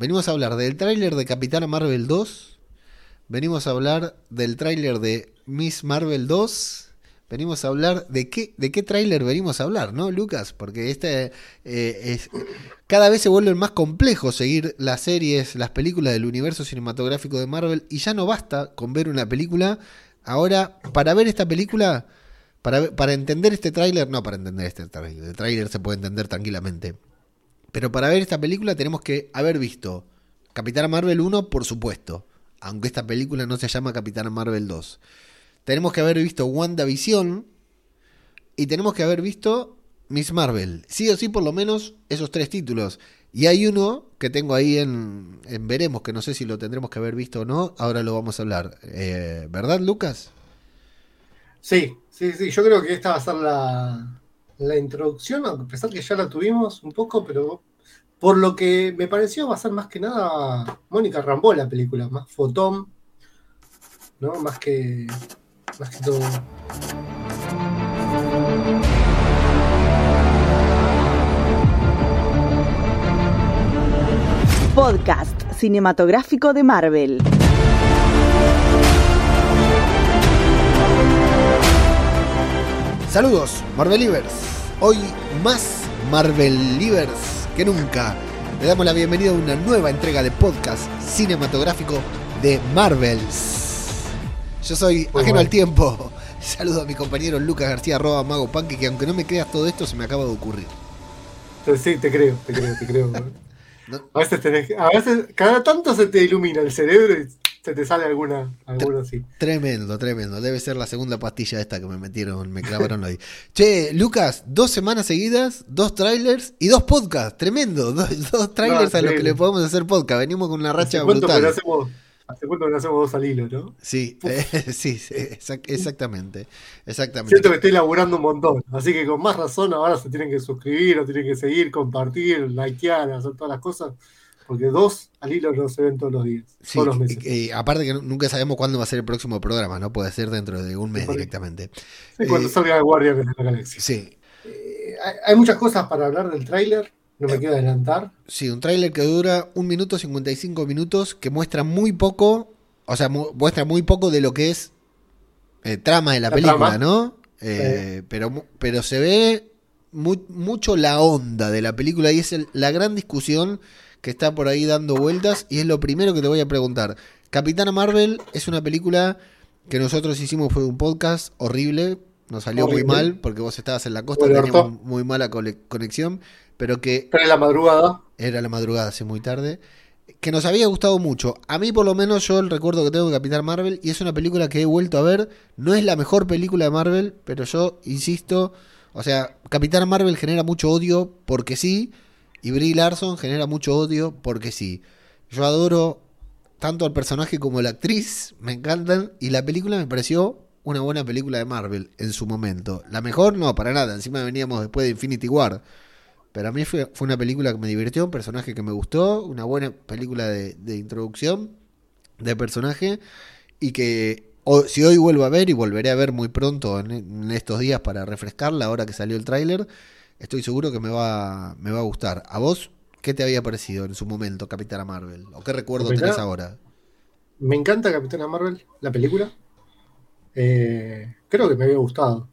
Venimos a hablar del tráiler de Capitana Marvel 2. Venimos a hablar del tráiler de Miss Marvel 2. Venimos a hablar de qué, de qué tráiler venimos a hablar, ¿no, Lucas? Porque este eh, es, cada vez se vuelve más complejo seguir las series, las películas del universo cinematográfico de Marvel y ya no basta con ver una película. Ahora, para ver esta película, para, para entender este tráiler, no para entender este tráiler, el tráiler se puede entender tranquilamente. Pero para ver esta película tenemos que haber visto Capitana Marvel 1, por supuesto, aunque esta película no se llama Capitana Marvel 2 tenemos que haber visto WandaVision y tenemos que haber visto Miss Marvel. Sí o sí, por lo menos esos tres títulos. Y hay uno que tengo ahí en, Veremos, que no sé si lo tendremos que haber visto o no. Ahora lo vamos a hablar. Eh, ¿Verdad, Lucas? Sí, sí, sí. Yo creo que esta va a ser la, la introducción, a pesar que ya la tuvimos un poco, pero por lo que me pareció va a ser más que nada Mónica Rambó la película, más fotón, ¿no? Más que Podcast cinematográfico de Marvel. Saludos, Marvelivers. Hoy más Marvelivers que nunca. Le damos la bienvenida a una nueva entrega de podcast cinematográfico de Marvels. Yo soy ajeno al tiempo. Saludo a mi compañero Lucas García, arroba Mago Panque, que aunque no me creas todo esto, se me acaba de ocurrir. Sí, te creo, te creo, te creo. A, veces tenés, a veces, cada tanto se te ilumina el cerebro y se te sale alguna, alguna así. Tremendo, tremendo. Debe ser la segunda pastilla esta que me metieron, me clavaron hoy. Che, Lucas, dos semanas seguidas, dos trailers y dos podcasts. Tremendo. Dos, trailers a los que le podemos hacer podcast. Venimos con una racha brutal. Hace cuánto que no hacemos dos al hilo, ¿no? Sí, eh, sí, sí exactamente, exactamente. Siento que estoy laburando un montón, así que con más razón ahora se tienen que suscribir, o tienen que seguir, compartir, likear, hacer todas las cosas, porque dos al hilo no se ven todos los días, todos los meses. Aparte que nunca sabemos cuándo va a ser el próximo programa, ¿no? Puede ser dentro de un mes directamente. Sí, cuando eh, salga Guardianes de la Galaxia. Sí. Eh, hay muchas cosas para hablar del tráiler. No me quiero adelantar. Sí, un tráiler que dura un minuto 55 minutos, que muestra muy poco, o sea, muestra muy poco de lo que es eh, trama de la, película, ¿no? Eh, pero, pero se ve mucho la onda de la película y es la gran discusión que está por ahí dando vueltas y es lo primero que te voy a preguntar. Capitana Marvel es una película que nosotros hicimos fue un podcast horrible, nos salió muy mal porque vos estabas en la costa, teníamos muy mala conexión pero que... Era la madrugada. Era la madrugada, hace muy tarde. Que nos había gustado mucho. A mí por lo menos yo el recuerdo que tengo de Capitán Marvel y es una película que he vuelto a ver. No es la mejor película de Marvel, pero yo insisto, o sea, Capitán Marvel genera mucho odio porque sí, y Brie Larson genera mucho odio porque sí. Yo adoro tanto al personaje como a la actriz, me encantan, y la película me pareció una buena película de Marvel en su momento. La mejor no, para nada, encima veníamos después de Infinity War. Pero a mí fue, fue, una película que me divirtió, un personaje que me gustó, una buena película de, introducción de personaje y que si hoy vuelvo a ver y volveré a ver muy pronto en, estos días para refrescarla ahora que salió el tráiler, estoy seguro que me va, me va a gustar. ¿A vos qué te había parecido en su momento Capitana Marvel? ¿O qué recuerdo tenés ahora? Me encanta Capitana Marvel, la película. Eh, creo que me había gustado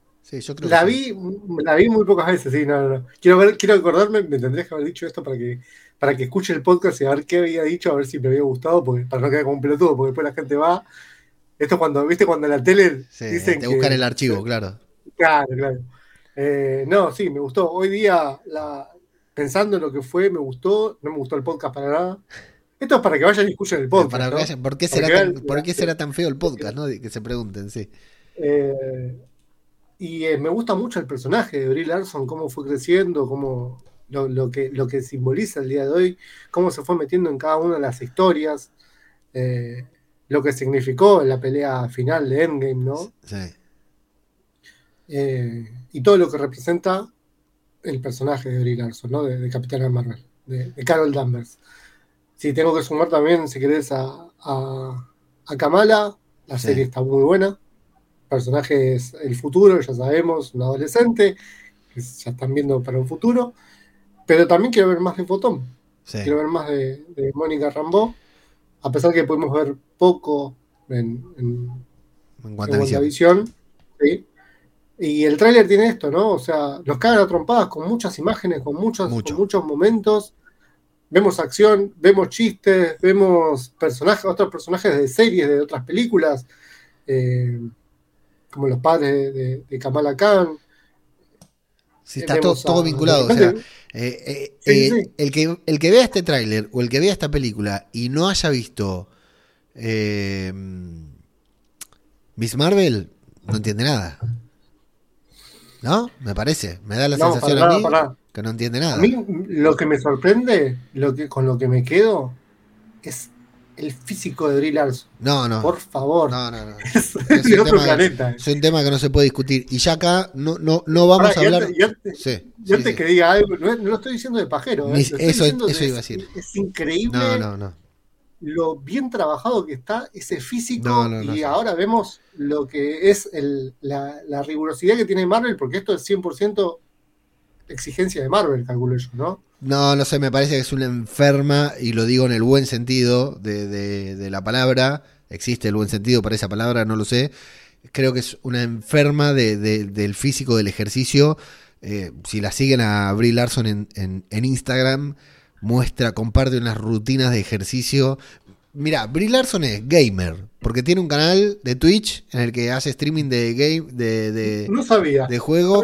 la, vi, la vi muy pocas veces, sí, no, no. Quiero, ver, quiero acordarme, me tendrías que haber dicho esto para que, para que escuche el podcast y a ver qué había dicho, a ver si me había gustado, porque, para no quedar como un pelotudo, porque después la gente va. Esto cuando, viste, cuando en la tele dicen. Te buscan el archivo, claro. Claro, claro. Eh, no, sí, me gustó. Hoy día, la, pensando en lo que fue, me gustó. No me gustó el podcast para nada. Esto es para que vayan y escuchen el podcast. ¿por, qué será tan, ¿Por qué será tan feo el podcast? ¿no? Que se pregunten, sí. Eh, y eh, me gusta mucho el personaje de Brie Larson, cómo fue creciendo, cómo lo, que, lo que simboliza el día de hoy, cómo se fue metiendo en cada una de las historias, eh, lo que significó la pelea final de Endgame, ¿no? Sí. Eh, y todo lo que representa el personaje de Brie Larson, ¿no? De, Capitana Marvel, de, Carol Danvers. Si tengo que sumar también, si querés, a, a, Kamala, la serie está muy buena personaje es el futuro, ya sabemos, un adolescente, que ya están viendo para un futuro, pero también quiero ver más de Fotón. Quiero ver más de, Mónica Rambeau, a pesar que podemos ver poco en, en, en Y el tráiler tiene esto, ¿no? O sea, nos cagan a trompadas con muchas imágenes, con muchos, muchos momentos. Vemos acción, vemos chistes, vemos personajes, otros personajes de series, de otras películas, eh, como los padres de Kamala Khan. Sí, está todo, vinculado. O sea, eh, eh, el, que, el que vea este tráiler o el que vea esta película y no haya visto eh, Miss Marvel, no entiende nada. ¿No? Me parece. Me da la sensación a mí que no entiende nada. A mí lo que me sorprende, lo que, con lo que me quedo, es el físico de Brie Larson. No, no. Por favor. No, no, no. Es, un, otro tema, planeta. es un tema que no se puede discutir. Y ya acá no, no, no vamos a hablar. Yo antes, que diga algo, no, lo estoy diciendo de pajero. ¿eh? eso, eso iba a decir. Es, increíble no, no, no. Lo bien trabajado que está ese físico. y ahora vemos lo que es el, la, la, rigurosidad que tiene Marvel, porque esto es 100% exigencia de Marvel, calculo yo, ¿no? No, no sé, me parece que es una enferma, y lo digo en el buen sentido de, la palabra. Existe el buen sentido para esa palabra, no lo sé. Creo que es una enferma del físico del ejercicio. Eh, si la siguen a Brie Larson en, en, Instagram, muestra, comparte unas rutinas de ejercicio. Mira, Brie Larson es gamer, porque tiene un canal de Twitch en el que hace streaming de game, de, de, no sabía. de juego.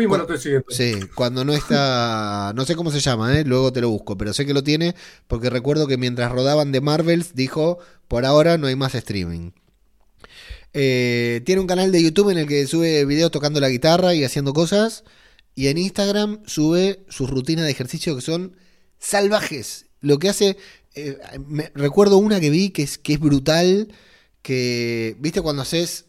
sí, cuando no está, no sé cómo se llama, ¿eh? luego te lo busco, pero sé que lo tiene porque recuerdo que mientras rodaban de Marvels dijo, por ahora no hay más streaming. Eh, tiene un canal de YouTube en el que sube videos tocando la guitarra y haciendo cosas. Y en Instagram sube sus rutinas de ejercicio que son salvajes. Lo que hace eh, me, recuerdo una que vi que es, que es brutal, que, ¿viste cuando haces,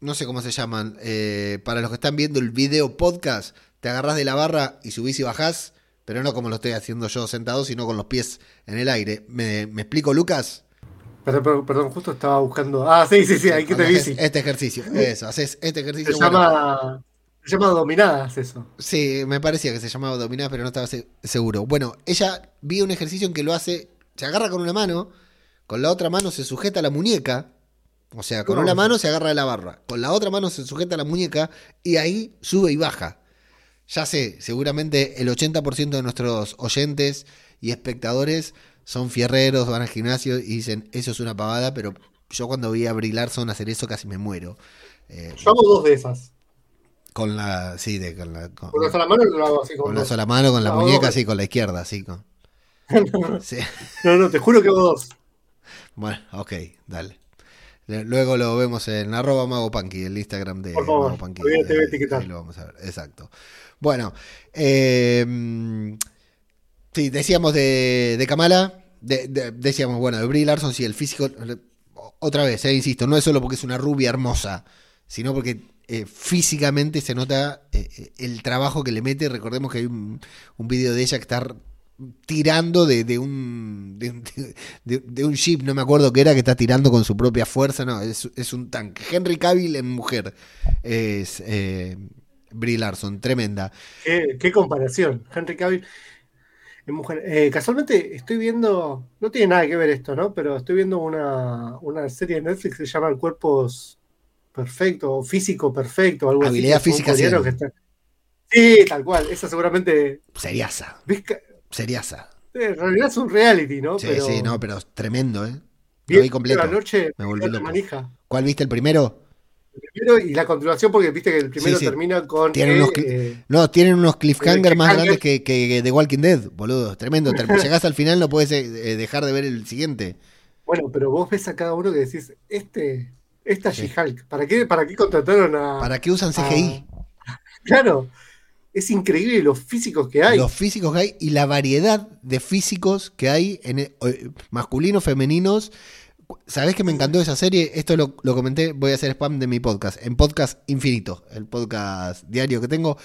no sé cómo se llaman, eh, para los que están viendo el video podcast, te agarras de la barra y subís y bajás, pero no como lo estoy haciendo yo sentado, sino con los pies en el aire. ¿Me, explico, Lucas? Perdón, perdón, justo estaba buscando. Ah, sí, sí, sí, ahí que te vi. Este ejercicio, eso, haces este ejercicio. Se llama, se llama dominadas eso. Sí, me parecía que se llamaba dominadas, pero no estaba seguro. Bueno, ella vi un ejercicio en que lo hace se agarra con una mano, con la otra mano se sujeta a la muñeca, o sea, con una mano se agarra de la barra, con la otra mano se sujeta a la muñeca y ahí sube y baja. Ya sé, seguramente el 80% de nuestros oyentes y espectadores son fierreros, van al gimnasio y dicen, eso es una pavada, pero yo cuando vi a Brie Larson hacer eso casi me muero. Eh, yo hago dos de esas. Con la, sí, de, con la... Con, una sola mano lo hago así. Con, con una sola mano, con la muñeca, sí, con la izquierda, así. Con... no, no, te juro que hago dos. Bueno, ok, dale. Luego lo vemos en arroba Mago el Instagram de. Ahí, lo vamos a ver, exacto. Bueno, eh, sí, decíamos de, de Kamala, decíamos, bueno, de Brie Larson, sí, el físico, otra vez, eh, insisto, no es solo porque es una rubia hermosa, sino porque eh, físicamente se nota eh, el trabajo que le mete. Recordemos que hay un, un video de ella que está tirando de, un de, un ship, no me acuerdo qué era, que está tirando con su propia fuerza, no, es, un tanque. Henry Cavill en mujer es eh, Brie Larson, tremenda. Qué, comparación, Henry Cavill en mujer. Eh, casualmente estoy viendo, no tiene nada que ver esto, ¿no? Pero estoy viendo una, serie de Netflix que se llama Cuerpos Perfecto, o Físico Perfecto, algo Habilidad física. Sí, tal cual, esa seguramente... Seriasa. Seriasa. En realidad es un reality, ¿no? Sí, sí, no, pero tremendo, ¿eh? Lo vi completo. La noche me volví loco. ¿Cuál viste el primero? El primero y la continuación, porque viste que el primero termina con. Eh, no, tienen unos cliffhangers más grandes que, que, The Walking Dead, boludo. Tremendo. Llegás al final, no puedes eh, dejar de ver el siguiente. Bueno, pero vos ves a cada uno que decís, este, esta She-Hulk, ¿para qué, ¿para qué contrataron a. ¿Para qué usan CGI? Claro es increíble los físicos que hay. Los físicos que hay y la variedad de físicos que hay, en, eh, masculinos, femeninos. ¿Sabés que me encantó esa serie? Esto lo, comenté, voy a hacer spam de mi podcast, en Podcast Infinito, el podcast diario que tengo.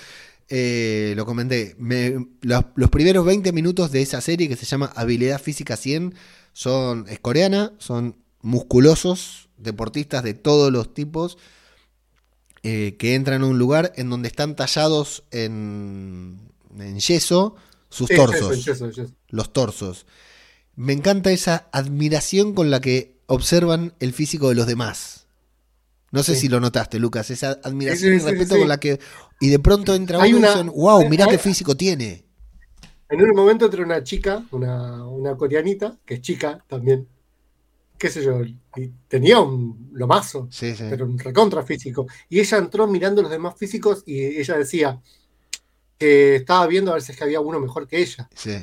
Eh, lo comenté. los, primeros 20 minutos de esa serie que se llama Habilidad Física 100 son, es coreana, son musculosos, deportistas de todos los tipos eh, que entran a un lugar en donde están tallados en, yeso sus torsos. Los torsos. me encanta esa admiración con la que observan el físico de los demás. No sé si lo notaste, Lucas, esa admiración y respeto con la que. Y de pronto entra uno y dicen, wow, mirá qué físico tiene. En un momento entra una chica, una, una coreanita, que es chica también, qué sé yo, y tenía un lomazo, pero un recontra físico. Y ella entró mirando los demás físicos y ella decía que estaba viendo a ver si es que había uno mejor que ella. Sí.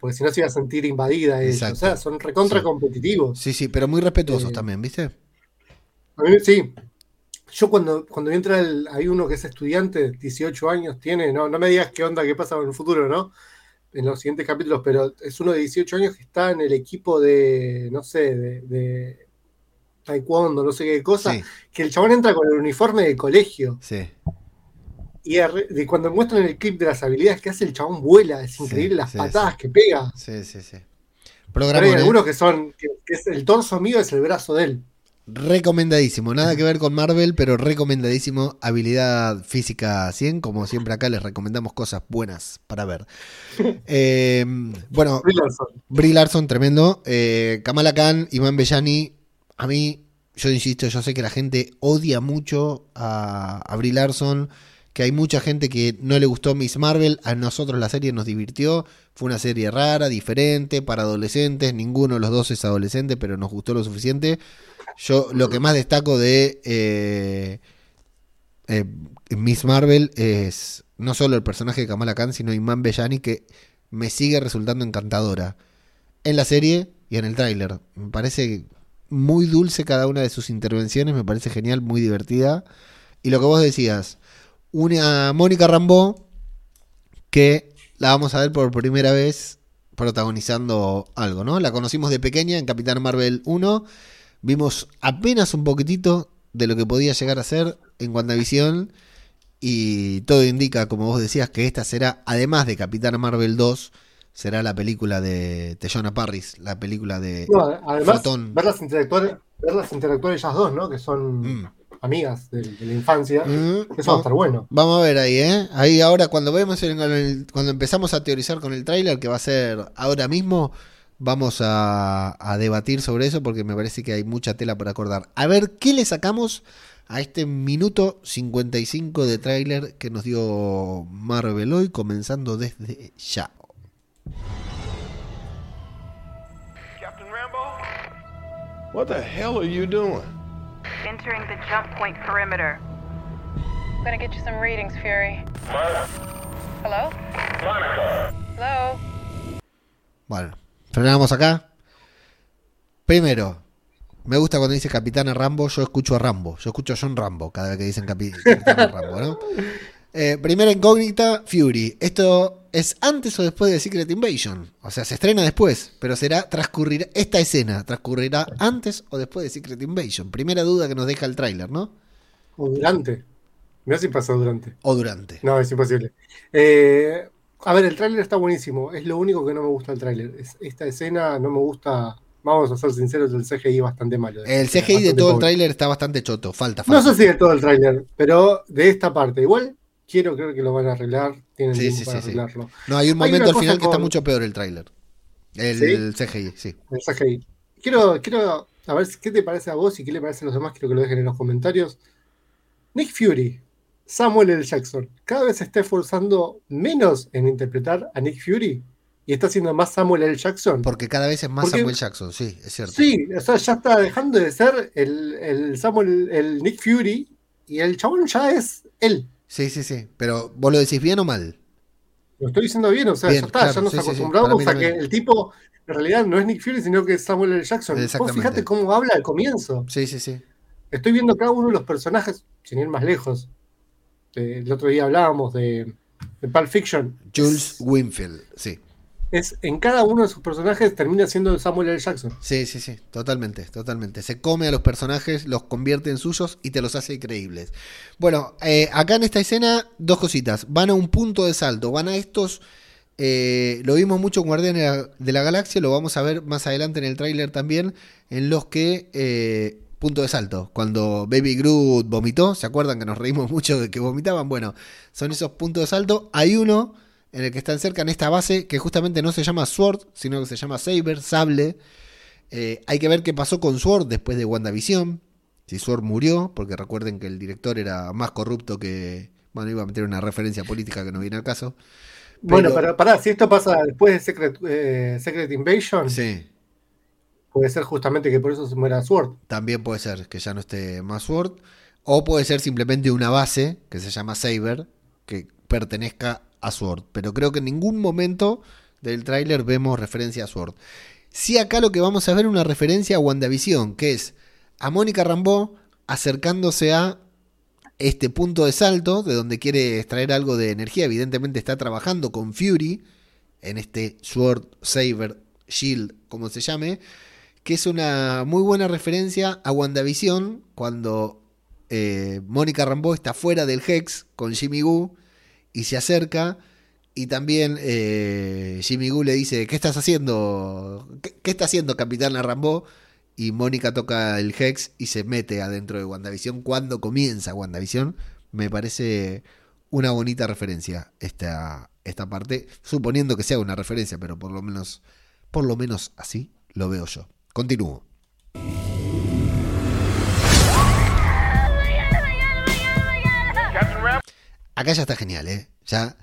Porque si no se iba a sentir invadida ella. O sea, son recontra competitivos. Sí, sí, pero muy respetuosos eh, también, ¿viste? A mí, sí. Yo cuando, cuando entra el, hay uno que es estudiante, 18 años tiene, no, no me digas qué onda, qué pasa en el futuro, ¿no? En los siguientes capítulos, pero es uno de 18 años que está en el equipo de, no sé, de, taekwondo, no sé qué cosa, que el chabón entra con el uniforme de colegio. Sí. Y de cuando muestran el clip de las habilidades que hace, el chabón vuela, es increíble las patadas que pega. Sí, sí, sí. Pero hay algunos que son, que, es el torso mío es el brazo de él. Recomendadísimo, nada que ver con Marvel, pero recomendadísimo. Habilidad física 100, como siempre acá les recomendamos cosas buenas para ver. Eh, bueno, Brie Larson. tremendo. Eh, Kamala Khan, Iván Bellani, a mí, yo insisto, yo sé que la gente odia mucho a, a Brie Larson, que hay mucha gente que no le gustó Miss Marvel, a nosotros la serie nos divirtió, fue una serie rara, diferente, para adolescentes, ninguno de los dos es adolescente, pero nos gustó lo suficiente. Yo lo que más destaco de eh, eh, Miss Marvel es no solo el personaje de Kamala Khan, sino Iman Bellani, que me sigue resultando encantadora en la serie y en el tráiler. Me parece muy dulce cada una de sus intervenciones, me parece genial, muy divertida. Y lo que vos decías, una Mónica Rambeau que la vamos a ver por primera vez protagonizando algo, ¿no? La conocimos de pequeña en Capitán Marvel 1 Vimos apenas un poquitito de lo que podía llegar a ser en WandaVision. Y todo indica, como vos decías, que esta será, además de Capitana Marvel 2, será la película de Tejona Parris, la película de no, además, Verlas interactuar, verlas interactuar ellas dos, ¿no? Que son mm. amigas de, la infancia. Mm, eso va a estar bueno. Vamos a ver ahí, ¿eh? Ahí ahora cuando vemos cuando empezamos a teorizar con el tráiler, que va a ser ahora mismo, vamos a, debatir sobre eso porque me parece que hay mucha tela por acordar. A ver, ¿qué le sacamos a este minuto 55 de tráiler que nos dio Marvel hoy, comenzando desde ya? Captain Rambo? What the hell are you doing? Entering the jump point perimeter. I'm gonna get you some readings, Fury. Hello? Hello? Bueno, Frenamos acá. Primero, me gusta cuando dice Capitana Rambo, yo escucho a Rambo. Yo escucho a John Rambo cada vez que dicen Capitana Rambo, ¿no? Eh, primera incógnita, Fury. ¿Esto es antes o después de Secret Invasion? O sea, se estrena después, pero será transcurrir esta escena transcurrirá antes o después de Secret Invasion. Primera duda que nos deja el tráiler, ¿no? O durante. Mira si pasa durante. O durante. No, es imposible. Eh, a ver, el tráiler está buenísimo. Es lo único que no me gusta del tráiler. Esta escena no me gusta. Vamos a ser sinceros, el CGI es bastante malo. El CGI de todo el tráiler está bastante choto. Falta, falta. No sé si de todo el tráiler, pero de esta parte. Igual quiero creer que lo van a arreglar. Tienen tiempo para arreglarlo. No, hay un momento al final que está mucho peor el tráiler. El, CGI, sí. El CGI. Quiero, quiero a ver qué te parece a vos y qué le parece a los demás. Quiero que lo dejen en los comentarios. Nick Fury, Samuel L. Jackson cada vez se está esforzando menos en interpretar a Nick Fury y está haciendo más Samuel L. Jackson. Porque cada vez es más Samuel Jackson, sí, es cierto. Sí, o sea, ya está dejando de ser el, Samuel, el Nick Fury y el chabón ya es él. Sí, sí, sí. Pero vos lo decís bien o mal. Lo estoy diciendo bien, o sea, ya está, ya nos acostumbramos a que el tipo en realidad no es Nick Fury, sino que es Samuel L. Jackson. Vos fíjate cómo habla al comienzo. Sí, sí, sí. Estoy viendo cada uno de los personajes, sin ir más lejos, el otro día hablábamos de, de Pulp Fiction. Jules Winfield, sí. Es, en cada uno de sus personajes termina siendo Samuel L. Jackson. Sí, sí, sí, totalmente, totalmente. Se come a los personajes, los convierte en suyos y te los hace creíbles. Bueno, eh, acá en esta escena, dos cositas. Van a un punto de salto, van a estos... Eh, lo vimos mucho en Guardianes de la Galaxia, lo vamos a ver más adelante en el tráiler también, en los que eh, punto de salto. Cuando Baby Groot vomitó, ¿se acuerdan que nos reímos mucho de que vomitaban? Bueno, son esos puntos de salto. Hay uno en el que están cerca en esta base que justamente no se llama Sword, sino que se llama Saber, Sable. Eh, hay que ver qué pasó con Sword después de WandaVision. Si Sword murió, porque recuerden que el director era más corrupto que. Bueno, iba a meter una referencia política que no viene al caso. Bueno, pero pará, si esto pasa después de Secret, eh, Secret Invasion. Sí. Puede ser justamente que por eso se muera Sword. También puede ser que ya no esté más Sword. O puede ser simplemente una base que se llama Saber, que pertenezca a Sword. Pero creo que en ningún momento del tráiler vemos referencia a Sword. Sí, acá lo que vamos a ver es una referencia a WandaVision, que es a Mónica Rambeau acercándose a este punto de salto, de donde quiere extraer algo de energía. Evidentemente está trabajando con Fury en este Sword, Saber, Shield, como se llame, que es una muy buena referencia a WandaVision cuando eh, Mónica Rambeau está fuera del Hex con Jimmy Goo y se acerca. Y también eh, Jimmy Goo le dice, ¿qué estás haciendo? ¿Qué, está haciendo Capitán Rambo? Y Mónica toca el Hex y se mete adentro de WandaVision cuando comienza WandaVision. Me parece una bonita referencia esta, esta parte, suponiendo que sea una referencia, pero por lo menos, por lo menos así lo veo yo. Continúo. Acá ya está genial, ¿eh? Ya,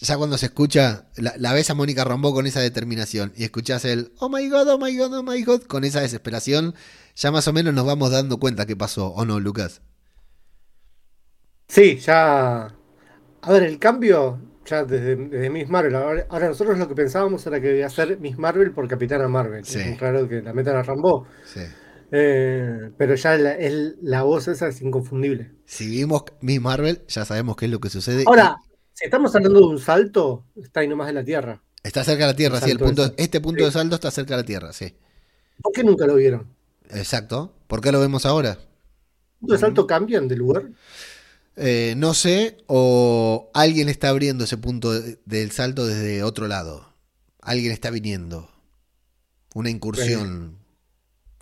ya cuando se escucha, la, la ves a Mónica Rambo con esa determinación y escuchas el oh my god, oh my god, oh my god, con esa desesperación, ya más o menos nos vamos dando cuenta qué pasó, ¿o no, Lucas? Sí, ya. A ver, el cambio, ya desde, Miss Marvel. Ahora, nosotros lo que pensábamos era que debía ser Miss Marvel por Capitana Marvel. Sí. Es raro que la metan a Rambo. Sí. Eh, pero ya la, la voz esa es inconfundible. Si vimos Miss Marvel, ya sabemos qué es lo que sucede. Ahora, si estamos hablando de un salto, está ahí nomás de la Tierra. Está cerca de la Tierra, sí. El punto, este punto de salto está cerca de la Tierra, sí. ¿Por qué nunca lo vieron? Exacto. ¿Por qué lo vemos ahora? ¿Punto de salto cambian de lugar? Eh, no sé, o alguien está abriendo ese punto del salto desde otro lado. Alguien está viniendo. Una incursión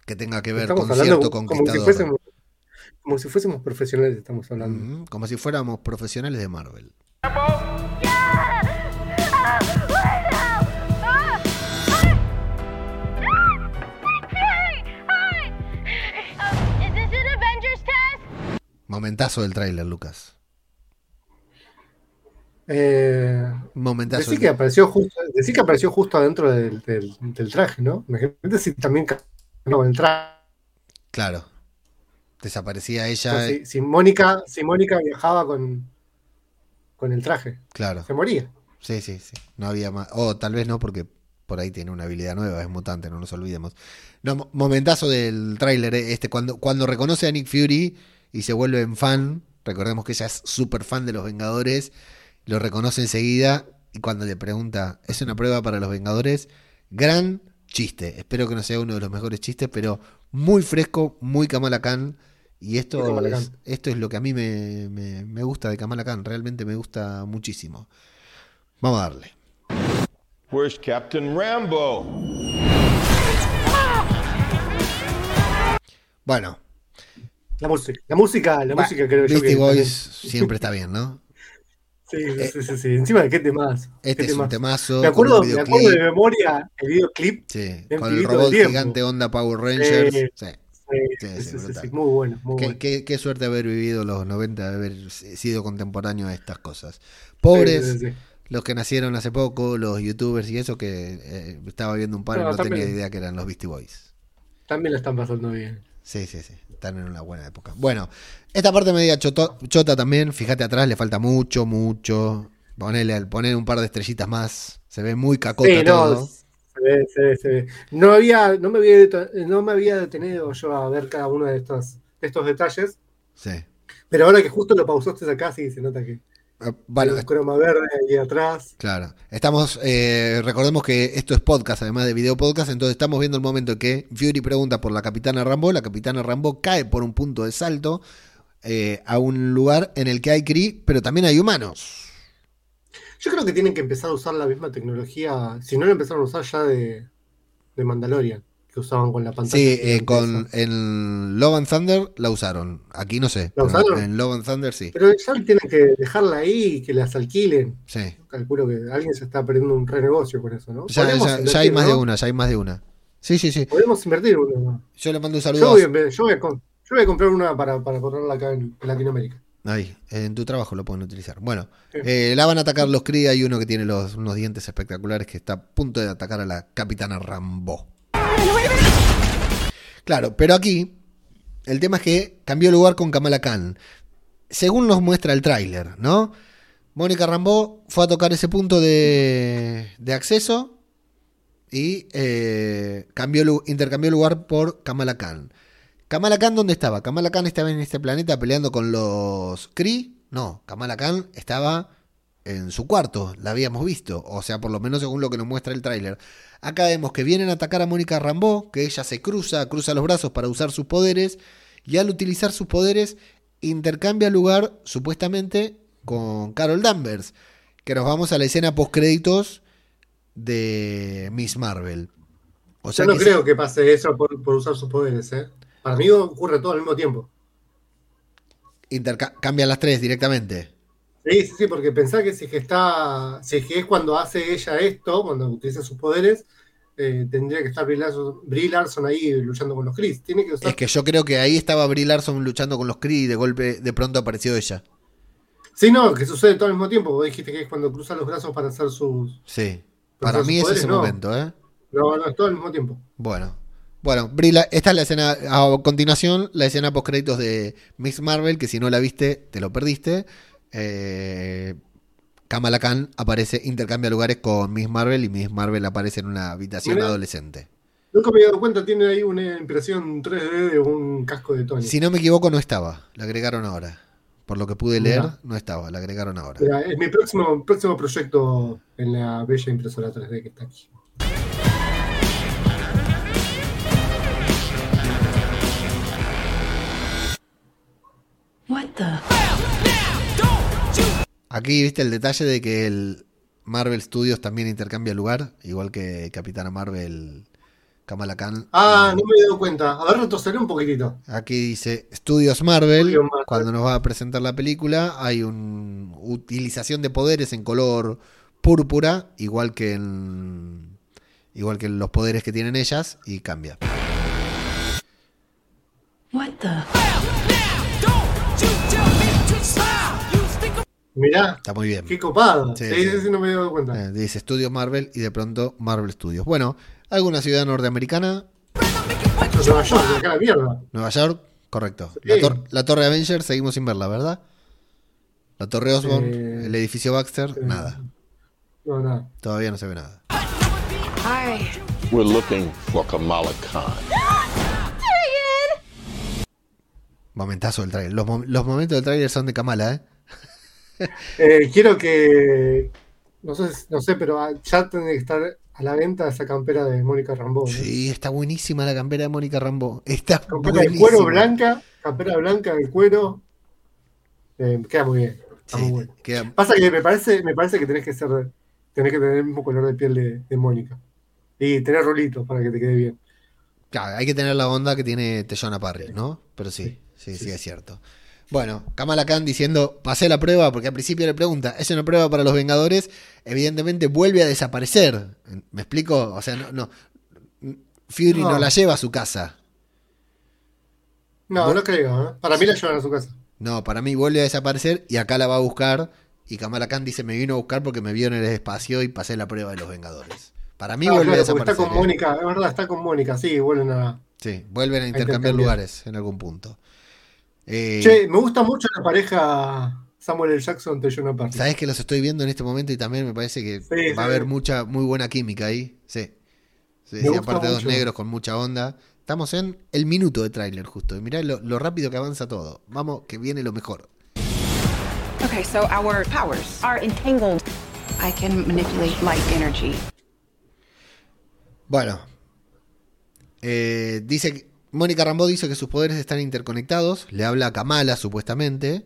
que tenga que ver con cierto conquistador. Como si, fuésemos, profesionales, estamos hablando. como si fuéramos profesionales de Marvel. Momentazo del tráiler, Lucas. Eh, Momentazo. Decí que, apareció justo, que apareció justo adentro del, traje, ¿no? Imagínate si también no, el traje. Claro. Desaparecía ella. si, Mónica, si Mónica viajaba con, con el traje. Claro. Se moría. Sí, sí, sí. No había más. O tal vez no, porque por ahí tiene una habilidad nueva, es mutante, no nos olvidemos. No, momentazo del tráiler, eh, este, cuando, cuando reconoce a Nick Fury y se vuelve en fan, recordemos que ella es súper fan de los Vengadores, lo reconoce enseguida y cuando le pregunta, ¿es una prueba para los Vengadores? Gran chiste. Espero que no sea uno de los mejores chistes, pero muy fresco, muy Kamala Khan. Y esto, es, esto es lo que a mí me, me, gusta de Kamala Khan. Realmente me gusta muchísimo. Vamos a darle. Where's Captain Rambo? Bueno. La música, la música, la música creo yo que Boys siempre está bien, ¿no? Sí, sí, sí, sí, Encima de qué temas. Este es un temazo. Me acuerdo, me acuerdo de memoria el videoclip. Sí, con el robot gigante Onda Power Rangers. Sí. Sí, sí, muy bueno. Muy qué, bueno. Qué, qué, suerte haber vivido los 90, de haber sido contemporáneo a estas cosas. Pobres, los que nacieron hace poco, los youtubers y eso, que eh, estaba viendo un par y no, tenía idea que eran los Beastie Boys. También la están pasando bien. Sí, sí, sí. Están en una buena época. Bueno, esta parte media chota también. Fíjate atrás, le falta mucho, mucho. Ponele, poner un par de estrellitas más. Se ve muy cacota sí, no, todo. Se ve, se ve, se ve. No, había, no, me había, no me había detenido yo a ver cada uno de estos, de estos detalles. Sí. Pero ahora que justo lo pausaste acá, sí se nota que bueno, croma verde ahí atrás. Claro. Estamos, eh, recordemos que esto es podcast, además de video podcast, entonces estamos viendo el momento que Fury pregunta por la capitana Rambo, la capitana Rambo cae por un punto de salto eh, a un lugar en el que hay Kree, pero también hay humanos. Yo creo que tienen que empezar a usar la misma tecnología, si no lo empezaron a usar ya de, de Mandalorian, que usaban con la pantalla. Sí, eh, con, en Love and Thunder la usaron. Aquí no sé. ¿La usaron? En Love and Thunder sí. Pero ya tienen que dejarla ahí y que las alquilen. Sí. Calculo que alguien se está perdiendo un renegocio con eso, ¿no? Ya, hay más de una, ya hay más de una. Sí, sí, sí. Podemos invertir una. Yo le mando un saludo. Yo voy, a, comprar una para, para ponerla acá en Latinoamérica. Ahí, en tu trabajo lo pueden utilizar. Bueno, eh, la van a atacar los Kree. Hay uno que tiene los, unos dientes espectaculares que está a punto de atacar a la capitana Rambo. Claro, pero aquí el tema es que cambió lugar con Kamala Khan. Según nos muestra el tráiler, ¿no? Mónica Rambo fue a tocar ese punto de, de acceso y eh, cambió, intercambió lugar por Kamala Khan. Kamala Khan, ¿dónde estaba? Kamala Khan estaba en este planeta peleando con los Kree. No, Kamala Khan estaba en su cuarto, la habíamos visto, o sea, por lo menos según lo que nos muestra el tráiler. Acá vemos que vienen a atacar a Mónica Rambeau, que ella se cruza, cruza los brazos para usar sus poderes, y al utilizar sus poderes intercambia lugar, supuestamente, con Carol Danvers, que nos vamos a la escena post créditos de Miss Marvel. O sea Yo no creo que pase eso por, usar sus poderes, ¿eh? Para mí ocurre todo al mismo tiempo. Cambian las tres directamente. Sí, sí, sí, porque pensá que si es que está, si es que es cuando hace ella esto, cuando utiliza sus poderes, eh, tendría que estar Brie Larson, ahí luchando con los. Tiene que Es que yo creo que ahí estaba Brie Larson luchando con los Kree y de golpe, de pronto apareció ella. Sí, no, que sucede todo al mismo tiempo. Vos dijiste que es cuando cruza los brazos para hacer sus. Sí. Para, mí es ese momento, ¿eh? No, no, es todo al mismo tiempo. Bueno. Bueno, Brie, esta es la escena, a continuación, la escena post créditos de Miss Marvel, que si no la viste, te lo perdiste eh, Kamala Khan aparece, intercambia lugares con Miss Marvel y Miss Marvel aparece en una habitación adolescente. Nunca me he dado cuenta, tiene ahí una impresión 3D de un casco de Tony. Si no me equivoco, no estaba, la agregaron ahora. Por lo que pude leer, no estaba, la agregaron ahora. es mi próximo, próximo proyecto en la bella impresora 3D que está aquí. What the? Aquí viste el detalle de que el Marvel Studios también intercambia lugar, igual que Capitana Marvel Kamala Khan. Ah, no me he dado cuenta. A ver, retroceder un poquitito. Aquí dice Studios Marvel, Cuando nos va a presentar la película, hay una utilización de poderes en color púrpura, igual que en. Igual que los poderes que tienen ellas, y cambia. What Mirá. Está muy bien. Qué copado. Sí, sí, no me he dado cuenta. Eh, dice Studios Marvel y de pronto Marvel Studios. Bueno, ¿alguna ciudad norteamericana? Nueva York, acá la mierda. Nueva York, correcto. La, Torre Avengers seguimos sin verla, ¿verdad? La Torre Osborn, eh, el edificio Baxter, nada. No, nada. Todavía no se ve nada. Hi. We're looking for Kamala Khan. Momentazo del trailer. Los, los momentos del trailer son de Kamala, ¿eh? Eh, quiero que. No sé, no sé, pero ya tiene que estar a la venta esa campera de Mónica Rambo. Sí, está buenísima la campera de Mónica Rambo. Está campera de cuero blanca, campera blanca de cuero. Eh, queda muy bien. Está muy bueno. Pasa que me parece, me parece que tenés que ser, tenés que tener el mismo color de piel de, Mónica. Y tener rolitos para que te quede bien. Claro, hay que tener la onda que tiene Tellona Parry, ¿no? Pero sí, sí, sí, sí es cierto. Bueno, Kamala Khan diciendo, pasé la prueba, porque al principio le pregunta, ¿es una prueba para los Vengadores? Evidentemente vuelve a desaparecer. ¿Me explico? O sea, no, no Fury no, la lleva a su casa. No, no creo. ¿eh? Para mí la llevan a su casa. No, para mí vuelve a desaparecer y acá la va a buscar. Y Kamala Khan dice, me vino a buscar porque me vio en el espacio y pasé la prueba de los Vengadores. Para mí vuelve a desaparecer. Está con ¿eh? Mónica, es verdad, está con Mónica, sí, vuelven a... Sí, vuelven a intercambiar lugares en algún punto. Eh, che, me gusta mucho la pareja Samuel L. Jackson de Jonah Party. Sabes que los estoy viendo en este momento y también me parece que va a haber mucha, muy buena química ahí. Sí. sí, aparte de dos negros con mucha onda. Estamos en el minuto de tráiler justo. Y mirá lo, rápido que avanza todo. Vamos, que viene lo mejor. Okay, so our powers are entangled. I can manipulate light energy. Bueno. Eh, dice que Mónica Rambeau dice que sus poderes están interconectados. Le habla a Kamala, supuestamente,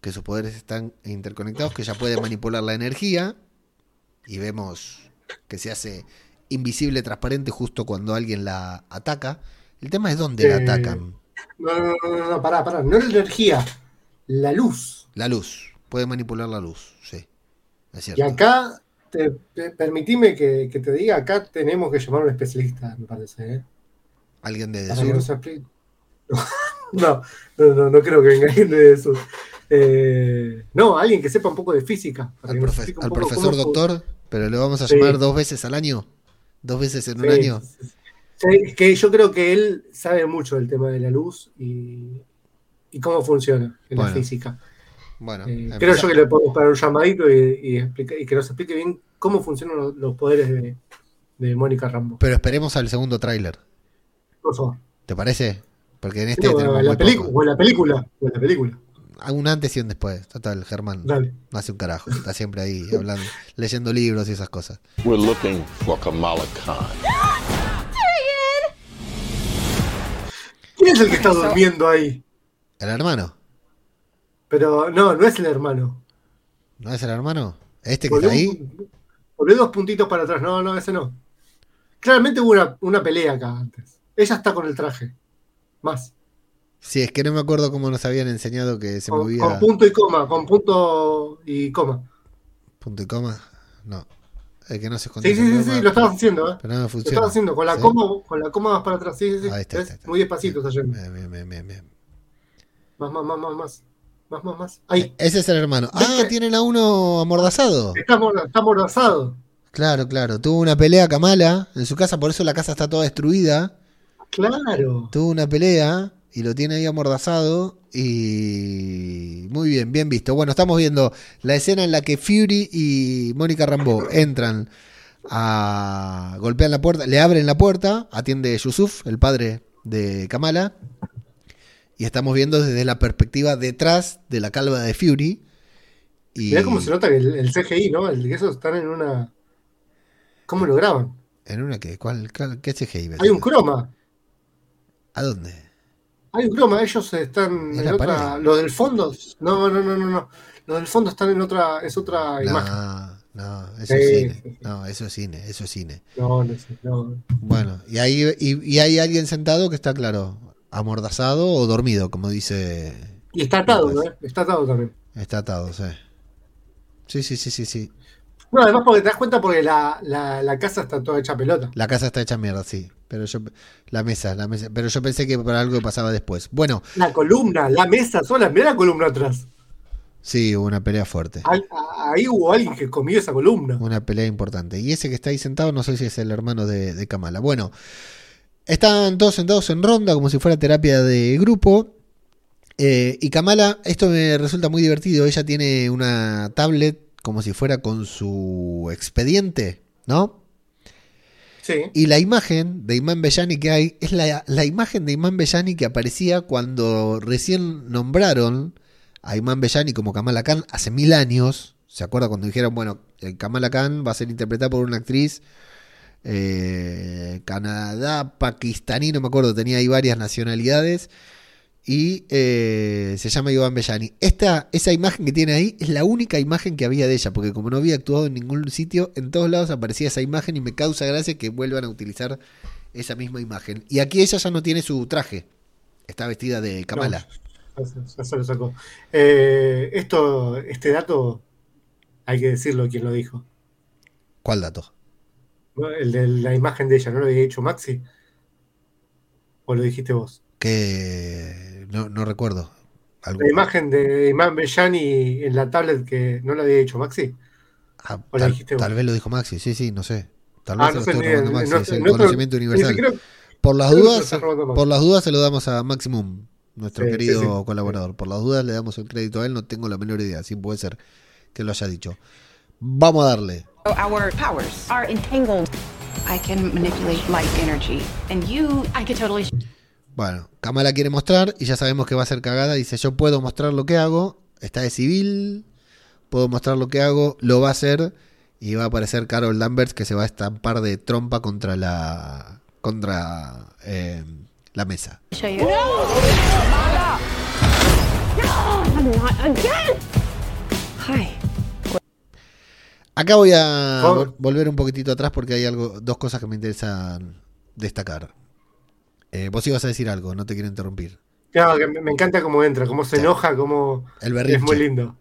que sus poderes están interconectados, que ella puede manipular la energía. Y vemos que se hace invisible, transparente, justo cuando alguien la ataca. El tema es dónde la eh, atacan. No, no, no, no, pará, pará. No la energía, la luz. La luz. Puede manipular la luz, sí. Es cierto. Y acá, te, permitime que, te diga, acá tenemos que llamar a un especialista, me parece. ¿eh? ¿Alguien de eso? No, no, no, no, creo que venga alguien de eso. Eh, no, alguien que sepa un poco de física. Al, profesor doctor, pero lo vamos a llamar dos veces al año. Dos veces en un año. es que yo creo que él sabe mucho del tema de la luz y, cómo funciona en la física. Bueno, eh, creo yo que le podemos parar un llamadito y, que nos explique bien cómo funcionan los, poderes de, de Mónica Rambo. Pero esperemos al segundo tráiler. Por favor. ¿Te parece? Porque en este. o, en la película, o en la película. O en la película. Un antes y un después. Total, Germán. Dale. No hace un carajo. Está siempre ahí hablando, leyendo libros y esas cosas. We're looking for Kamala Khan. ¿Quién es el que está durmiendo ahí? El hermano. Pero no, no es el hermano. ¿No es el hermano? ¿Este que está ahí? Volvé dos puntitos para atrás. No, no, ese no. Claramente hubo una, una pelea acá antes. Ella está con el traje. Más. Sí, es que no me acuerdo cómo nos habían enseñado que se movía. Con punto y coma, con punto y coma. ¿Punto y coma? No. El que no se Sí, sí, sí, sí, lo estabas haciendo, ¿eh? Pero no me funciona. Lo estabas haciendo, con la, coma, con la coma más para atrás. Sí, sí, sí. Está, Muy despacito está yendo. Bien, bien, bien, bien. Más, más, más, más, más. Más, más, más. Ahí. Ese es el hermano. Ah, tienen a uno amordazado. Está, está amordazado. Claro, claro. Tuvo una pelea Kamala en su casa, por eso la casa está toda destruida. Claro. Tuvo una pelea y lo tiene ahí amordazado y muy bien, bien visto. Bueno, estamos viendo la escena en la que Fury y Mónica Rambo entran a golpear la puerta, le abren la puerta, atiende Yusuf, el padre de Kamala, y estamos viendo desde la perspectiva detrás de la calva de Fury. Y... Mirá cómo se nota que el, CGI, ¿no? El que esos están en una... ¿Cómo lo graban? ¿En una qué? ¿Cuál, qué CGI? Hay un croma. ¿A dónde? Hay un croma, ellos están en, otra. Lo del fondo. No, no, no, no, no. Los del fondo están en otra. Es otra imagen. No, eso es cine. No, eso es cine, eso es cine. No, no, no. Bueno, y hay, y, hay alguien sentado que está claro, amordazado o dormido, como dice. Y está atado, ¿eh? Está atado también. Está atado, sí. Sí, sí, sí, sí, sí. No, además porque te das cuenta porque la, la, la, casa está toda hecha pelota. La casa está hecha mierda, sí. Pero yo, la mesa, la mesa. Pero yo pensé que para algo pasaba después. Bueno. La columna, la mesa sola, mira la columna atrás. Sí, hubo una pelea fuerte. Ahí, hubo alguien que comió esa columna. Una pelea importante. Y ese que está ahí sentado, no sé si es el hermano de, de Kamala. Bueno, están todos sentados en ronda, como si fuera terapia de grupo. Eh, y Kamala, esto me resulta muy divertido. Ella tiene una tablet como si fuera con su expediente, ¿no? Y la imagen de Imán Bellani que hay es la, imagen de Imán Bellani que aparecía cuando recién nombraron a Imán Bellani como Kamala Khan hace mil años. ¿Se acuerda cuando dijeron, bueno, el Kamala Khan va a ser interpretada por una actriz eh, Canadá, pakistaní, no me acuerdo, tenía ahí varias nacionalidades y eh, se llama Iván Bellani. Esta, esa imagen que tiene ahí es la única imagen que había de ella, porque como no había actuado en ningún sitio, en todos lados aparecía esa imagen y me causa gracia que vuelvan a utilizar esa misma imagen. Y aquí ella ya no tiene su traje, está vestida de Kamala. ya se lo sacó. Eh, esto, este dato, hay que decirlo quién lo dijo. ¿Cuál dato? El de la imagen de ella, ¿no lo había dicho Maxi? ¿O lo dijiste vos? Que no, no recuerdo. La imagen de Imán Bellani en la tablet que no lo había dicho Maxi. Ah, tal, vez lo dijo Maxi, sí, sí, no sé. Tal vez se lo estoy robando Maxi, es el conocimiento universal. por las dudas, por las dudas se lo damos a Maximum, nuestro querido colaborador. Por las dudas le damos el crédito a él, no tengo la menor idea, sí puede ser que lo haya dicho. Vamos a darle. Our powers are entangled. I can manipulate light energy and you I could totally bueno, Kamala quiere mostrar y ya sabemos que va a ser cagada. Dice, yo puedo mostrar lo que hago. Está de civil. Puedo mostrar lo que hago. Lo va a hacer. Y va a aparecer Carol Danvers que se va a estampar de trompa contra la... Contra eh, la mesa. Acá voy a volver un poquitito atrás porque hay algo, dos cosas que me interesan destacar. Eh, vos ibas a decir algo, no te quiero interrumpir. Claro, que me encanta cómo entra, cómo se enoja, cómo el berrinche. es muy lindo.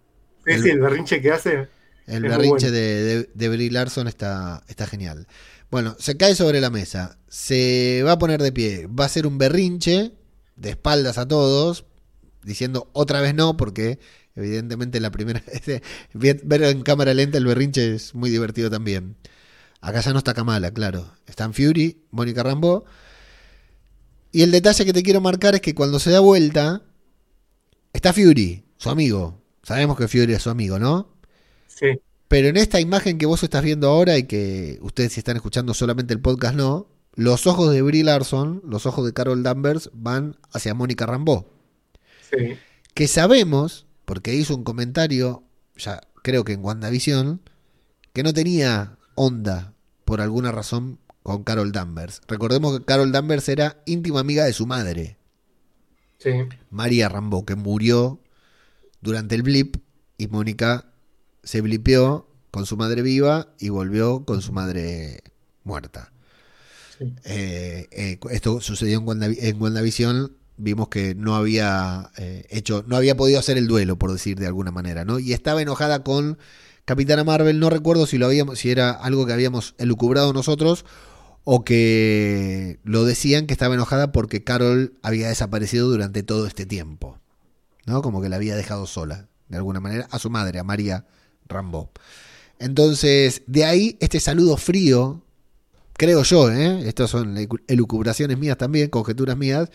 Sí, el, sí, el berrinche que hace. El berrinche de, de, Brie Larson está, está genial. Bueno, se cae sobre la mesa, se va a poner de pie, va a ser un berrinche de espaldas a todos, diciendo otra vez no, porque evidentemente la primera vez ver en cámara lenta el berrinche es muy divertido también. Acá ya no está Kamala, claro. Están Fury, Mónica Rambo. Y el detalle que te quiero marcar es que cuando se da vuelta, está Fury, su amigo. Sabemos que Fury es su amigo, ¿no? Sí. Pero en esta imagen que vos estás viendo ahora y que ustedes si están escuchando solamente el podcast no, los ojos de Brie Larson, los ojos de Carol Danvers van hacia Mónica Rambeau. Sí. Que sabemos, porque hizo un comentario, ya creo que en WandaVision, que no tenía onda por alguna razón con Carol Danvers. Recordemos que Carol Danvers era íntima amiga de su madre. Sí. María Rambo, que murió durante el blip y Mónica se blipeó con su madre viva y volvió con su madre muerta. Eh, eh, esto sucedió en, WandaVision. Vimos que no había eh, hecho, no había podido hacer el duelo, por decir de alguna manera, ¿no? Y estaba enojada con Capitana Marvel. No recuerdo si lo habíamos, si era algo que habíamos elucubrado nosotros o que lo decían que estaba enojada porque Carol había desaparecido durante todo este tiempo, ¿no? Como que la había dejado sola, de alguna manera, a su madre, a María Rambo. Entonces, de ahí este saludo frío, creo yo, ¿eh? estas son elucubraciones mías también, conjeturas mías,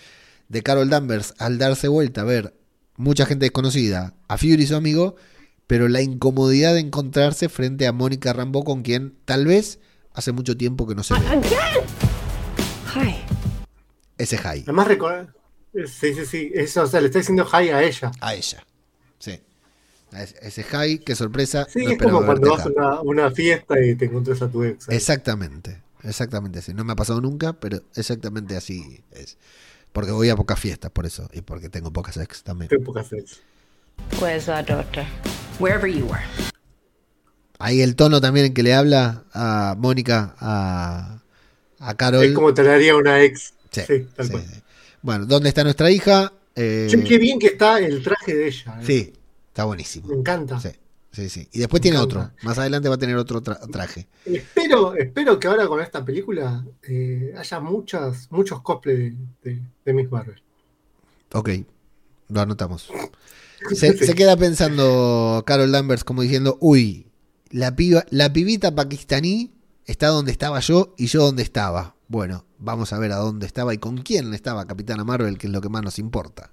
de Carol Danvers al darse vuelta a ver mucha gente desconocida, a Fury su amigo, pero la incomodidad de encontrarse frente a Mónica Rambo con quien tal vez hace mucho tiempo que no se ve. Hi. Ese hi. Además, sí, sí, sí, eso, o sea, le está diciendo hi a ella. A ella, sí. Ese high, qué sorpresa. Sí, es como cuando vas a una, fiesta y te encuentras a tu ex. Exactamente, exactamente así. No me ha pasado nunca, pero exactamente así es. Porque voy a pocas fiestas, por eso. Y porque tengo pocas ex también. Tengo pocas ex. Where's our daughter? Wherever you were. Ahí el tono también en que le habla a Mónica, a, a Carol. Es como te haría una ex. Sí, tal cual. Bueno, ¿dónde está nuestra hija? Eh... qué bien que está el traje de ella. ¿eh? Sí, Está buenísimo. Me encanta. Sí, sí, sí. Y después tiene otro. Más adelante va a tener otro traje. Espero, espero que ahora con esta película eh, haya muchas, muchos cosplays de, de, Miss Marvel. Ok, lo anotamos. Se, queda pensando Carol Danvers como diciendo, uy, la, piba, la pibita pakistaní está donde estaba yo y yo donde estaba. Bueno, vamos a ver a dónde estaba y con quién estaba Capitana Marvel, que es lo que más nos importa.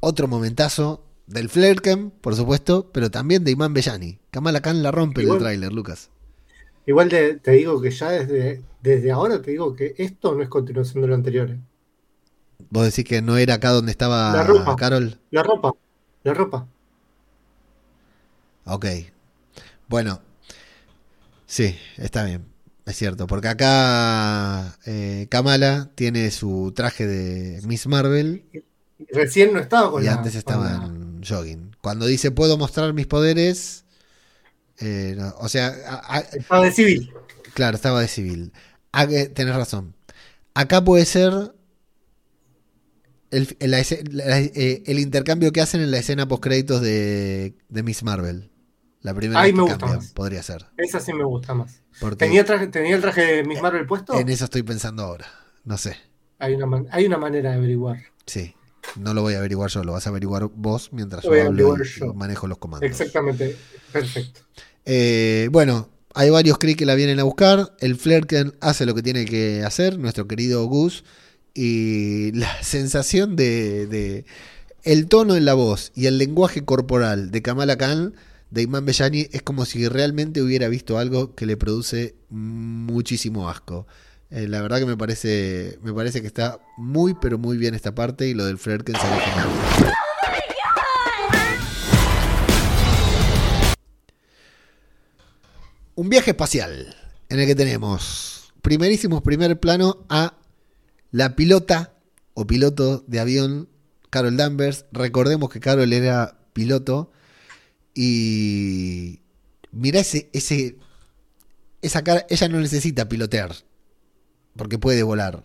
Otro momentazo del Flerken, por supuesto, pero también de Imán Bellani. Kamala Khan la rompe en el tráiler, Lucas. Igual te, digo que ya desde, desde ahora te digo que esto no es continuación de lo anterior. ¿eh? ¿Vos decís que no era acá donde estaba la ropa, Carol? La ropa, la ropa. Ok. Bueno, sí, está bien. Es cierto, porque acá eh, Kamala tiene su traje de Miss Marvel Recién no estaba con Y antes estaba en jogging. Cuando dice puedo mostrar mis poderes, eh, o sea... estaba de civil. Claro, estaba de civil. Ah, tenés razón. Acá puede ser el, eh, el, intercambio que hacen en la escena post créditos de, de Miss Marvel. La primera Ahí me gusta más. podría ser. Esa sí me gusta más. ¿Tenía, ¿Tenía el traje de Miss Marvel puesto? En eso estoy pensando ahora. No sé. Hay una, hay una manera de averiguar. Sí. No lo voy a averiguar yo, lo vas a averiguar vos mientras yo, hablo manejo los comandos. Exactamente, perfecto. Eh, bueno, hay varios Kree que la vienen a buscar. El Flerken hace lo que tiene que hacer, nuestro querido Gus. Y la sensación de, el tono en la voz y el lenguaje corporal de Kamala Khan, de Imán Bellani, es como si realmente hubiera visto algo que le produce muchísimo asco. Eh, la verdad que me parece, me parece que está muy, pero muy bien esta parte y lo del Flerken se ve Un viaje espacial en el que tenemos primerísimos primer plano a la pilota o piloto de avión, Carol Danvers. Recordemos que Carol era piloto y mira ese, ese, esa cara, ella no necesita pilotear porque puede volar.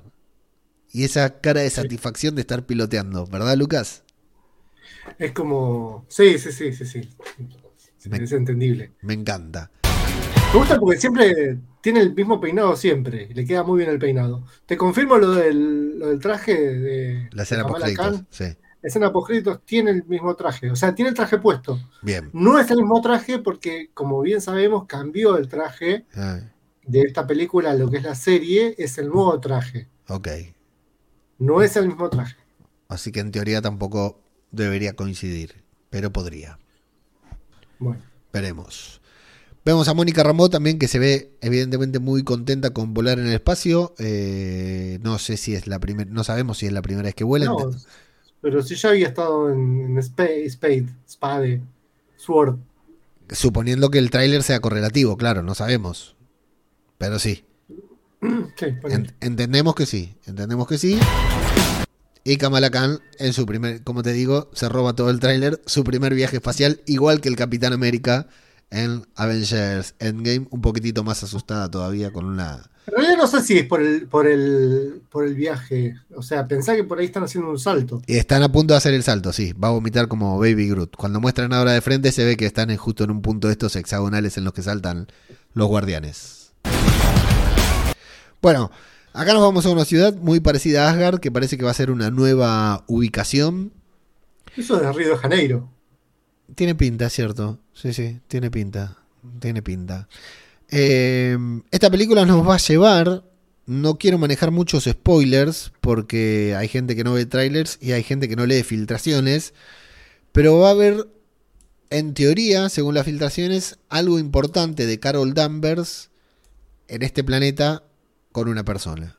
Y esa cara de satisfacción de estar piloteando, ¿verdad, Lucas? Es como. Sí, sí, sí, sí, sí. es entendible. Me encanta. Me gusta porque siempre tiene el mismo peinado siempre. Le queda muy bien el peinado. Te confirmo lo del, lo del traje de. La escena post sí. La escena post tiene el mismo traje. O sea, tiene el traje puesto. Bien. No es el mismo traje porque, como bien sabemos, cambió el traje ah. de esta película a lo que es la serie. Es el nuevo traje. Ok. No es el mismo traje. Así que en teoría tampoco debería coincidir, pero podría. Bueno. Veremos. Vemos a Mónica Ramó también que se ve evidentemente muy contenta con volar en el espacio. Eh, no sé si es la primera, no sabemos si es la primera vez que vuela. No, pero si ya había estado en, Spade, Spade, Sword. Suponiendo que el tráiler sea correlativo, claro, no sabemos. Pero sí. entendemos que sí, entendemos que sí. Y Kamala Khan, en su primer, como te digo, se roba todo el tráiler, su primer viaje espacial, igual que el Capitán América en Avengers Endgame, un poquitito más asustada todavía con una... En realidad no sé si es por el, por el, por el viaje, o sea, pensá que por ahí están haciendo un salto. Y están a punto de hacer el salto, sí, va a vomitar como Baby Groot. Cuando muestran ahora de frente se ve que están justo en un punto de estos hexagonales en los que saltan los guardianes. Bueno, acá nos vamos a una ciudad muy parecida a Asgard, que parece que va a ser una nueva ubicación. Eso es Río de Janeiro. Tiene pinta, cierto. Sí, sí, tiene pinta. Tiene pinta. Eh, esta película nos va a llevar. No quiero manejar muchos spoilers porque hay gente que no ve trailers y hay gente que no lee filtraciones. Pero va a haber, en teoría, según las filtraciones, algo importante de Carol Danvers en este planeta con una persona.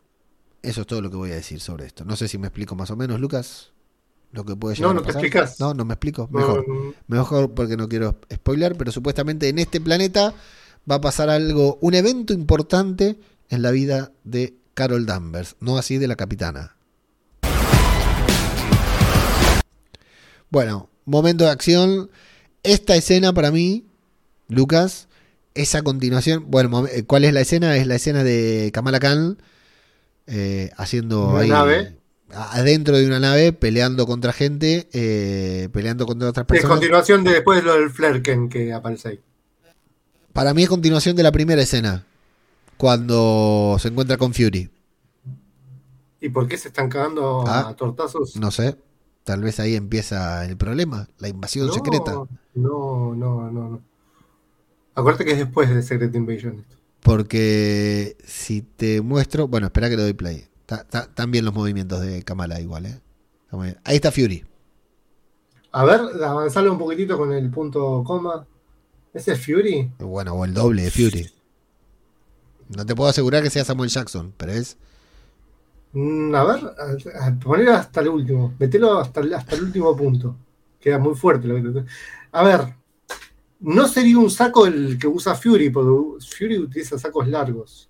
Eso es todo lo que voy a decir sobre esto. No sé si me explico más o menos, Lucas. Lo que puede llegar no, no te explicas. No, no me explico. Mejor. Mejor porque no quiero spoiler, pero supuestamente en este planeta va a pasar algo, un evento importante en la vida de Carol Danvers, no así de la capitana. Bueno, momento de acción. Esta escena para mí, Lucas, esa continuación, bueno, eh, ¿cuál es la escena? Es la escena de Kamala Khan eh, haciendo ahí, nave. Adentro de una nave peleando contra gente, eh, peleando contra otras personas. Es continuación de después de lo del Flerken que aparece ahí. Para mí es continuación de la primera escena, cuando se encuentra con Fury. ¿Y por qué se están cagando a ah, tortazos? No sé, tal vez ahí empieza el problema, la invasión secreta. No, no, no, no. Acuérdate que es después de Secret Invasion. Porque si te muestro. Bueno, espera que le doy play. Bien los movimientos de Kamala igual, ¿eh? Ahí está Fury. A ver, avanzarle un poquitito con el punto coma. ¿Ese es Fury? Bueno, o el doble de Fury. No te puedo asegurar que sea Samuel Jackson, pero es. Mm, a ver, poner hasta el último. Metelo hasta, hasta el último punto. Queda muy fuerte lo que A ver, no sería un saco el que usa Fury, porque Fury utiliza sacos largos.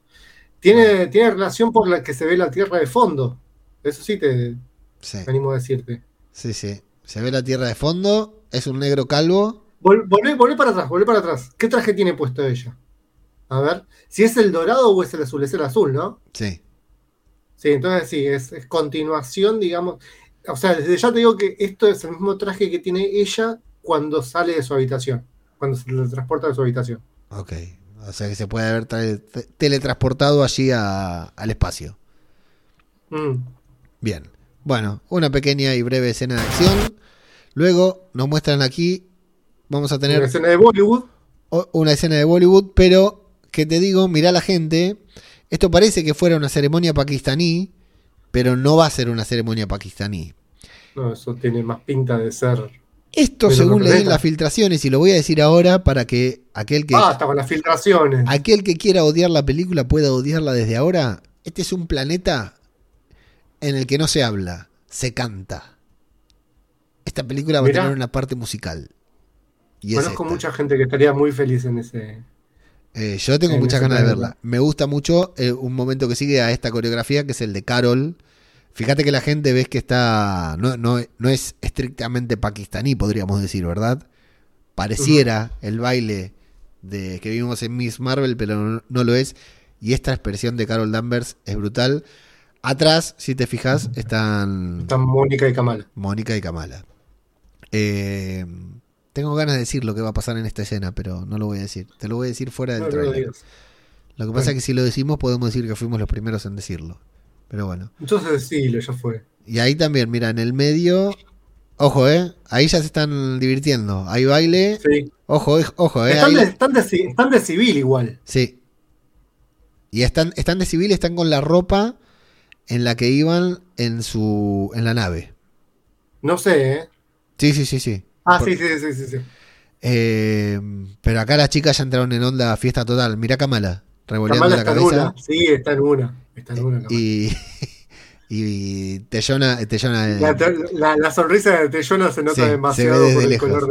Tiene, tiene relación por la que se ve la tierra de fondo. Eso sí te animo a decirte. Sí, sí. Se ve la tierra de fondo, es un negro calvo. volvé, para atrás, volvé para atrás. ¿Qué traje tiene puesto ella? A ver, si es el dorado o es el azul, es el azul, ¿no? Sí. Sí, entonces sí, es, es continuación, digamos. O sea, desde ya te digo que esto es el mismo traje que tiene ella cuando sale de su habitación cuando se transporta de su habitación. Ok, o sea que se puede haber teletransportado allí al espacio. Mm. Bien, bueno, una pequeña y breve escena de acción. Luego nos muestran aquí, vamos a tener... Una escena de Bollywood. Una escena de Bollywood, pero que te digo, mira la gente, esto parece que fuera una ceremonia pakistaní, pero no va a ser una ceremonia pakistaní. No, eso tiene más pinta de ser esto según leí en las filtraciones, y lo voy a decir ahora para que aquel que. Basta con las filtraciones. Aquel que quiera odiar la película pueda odiarla desde ahora. Este es un planeta en el que no se habla, se canta. Esta película va a tener una parte musical. Y Conozco mucha gente que estaría muy feliz en ese. Eh, yo tengo muchas ganas de verla. Me gusta mucho eh, un momento que sigue a esta coreografía, que es el de Carol, Fíjate que la gente ves que está. No, no, no es estrictamente pakistaní, podríamos decir, ¿verdad? Pareciera el baile de que vimos en Miss Marvel, pero no, lo es. Y esta expresión de Carol Danvers es brutal. Atrás, si te fijas, están. Están Mónica y Kamala. Mónica y Kamala. Eh, tengo ganas de decir lo que va a pasar en esta escena, pero no lo voy a decir. Te lo voy a decir fuera del trailer. lo, que pasa es que si lo decimos, podemos decir que fuimos los primeros en decirlo. Pero bueno. Entonces decilo, ya fue. Y ahí también, mira, en el medio. Ojo, ¿eh? Ahí ya se están divirtiendo. Hay baile. Sí. Ojo, eh, ojo, ¿eh? Están, de, están, de, civil igual. Sí. Y están, están de civil, están con la ropa en la que iban en su en la nave. No sé, ¿eh? Sí, sí, sí, sí. Ah, sí, sí, sí, sí. sí. Eh, pero acá las chicas ya entraron en onda fiesta total. Mira Kamala, revolviendo la cabeza. Sí, está en una. Está y, y Tellona. Tellona la, la, sonrisa de Tellona se nota demasiado por el color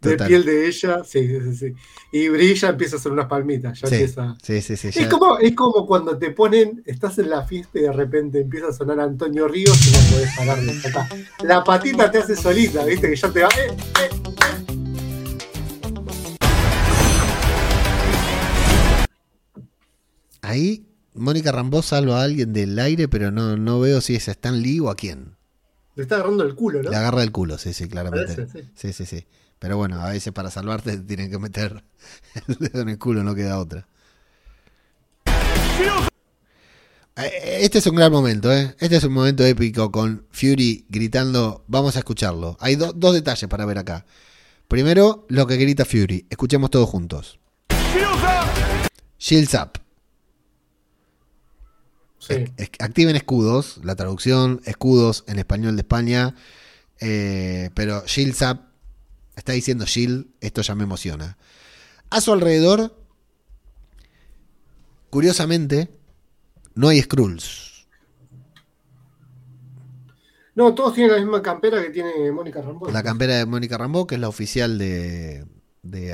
de, piel de ella. Sí, sí, sí. Y brilla, empieza a hacer unas palmitas. Ya empieza. Sí, sí, sí. Es, como, es como cuando te ponen, estás en la fiesta y de repente empieza a sonar Antonio Ríos y no podés parar de La patita te hace solita, viste, que ya te va. Eh, eh, eh. Ahí Mónica Rambó salva a alguien del aire, pero no, no veo si es Stan Lee o a quién. Le está agarrando el culo, ¿no? Le agarra el culo, sí, sí, claramente. sí. sí, sí, Pero bueno, a veces para salvarte tienen que meter el dedo en el culo, no queda otra. Eh, este es un gran momento, ¿eh? Este es un momento épico con Fury gritando. Vamos a escucharlo. Hay dos detalles para ver acá. Primero, lo que grita Fury. Escuchemos todos juntos. Shields up activen escudos, la traducción, escudos en español de España, eh, pero Shield Up está diciendo Shield, esto ya me emociona. A su alrededor, curiosamente, no hay Skrulls. No, todos tienen la misma campera que tiene Mónica Rambo. La campera de Mónica Rambo, que es la oficial de,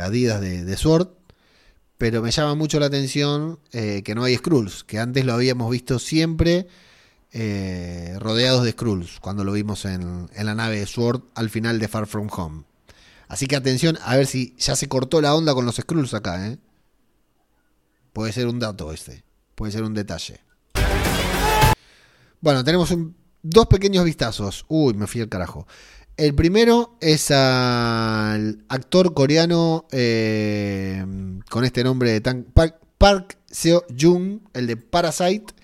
Adidas de, de Sword pero me llama mucho la atención eh, que no hay Skrulls, que antes lo habíamos visto siempre eh, rodeados de Skrulls, cuando lo vimos en, la nave de Sword al final de Far From Home. Así que atención, a ver si ya se cortó la onda con los Skrulls acá, ¿eh? Puede ser un dato este, puede ser un detalle. Bueno, tenemos dos pequeños vistazos. Uy, me fui al carajo. El primero es al actor coreano eh, con este nombre de Park, Seo Jung, el de Parasite,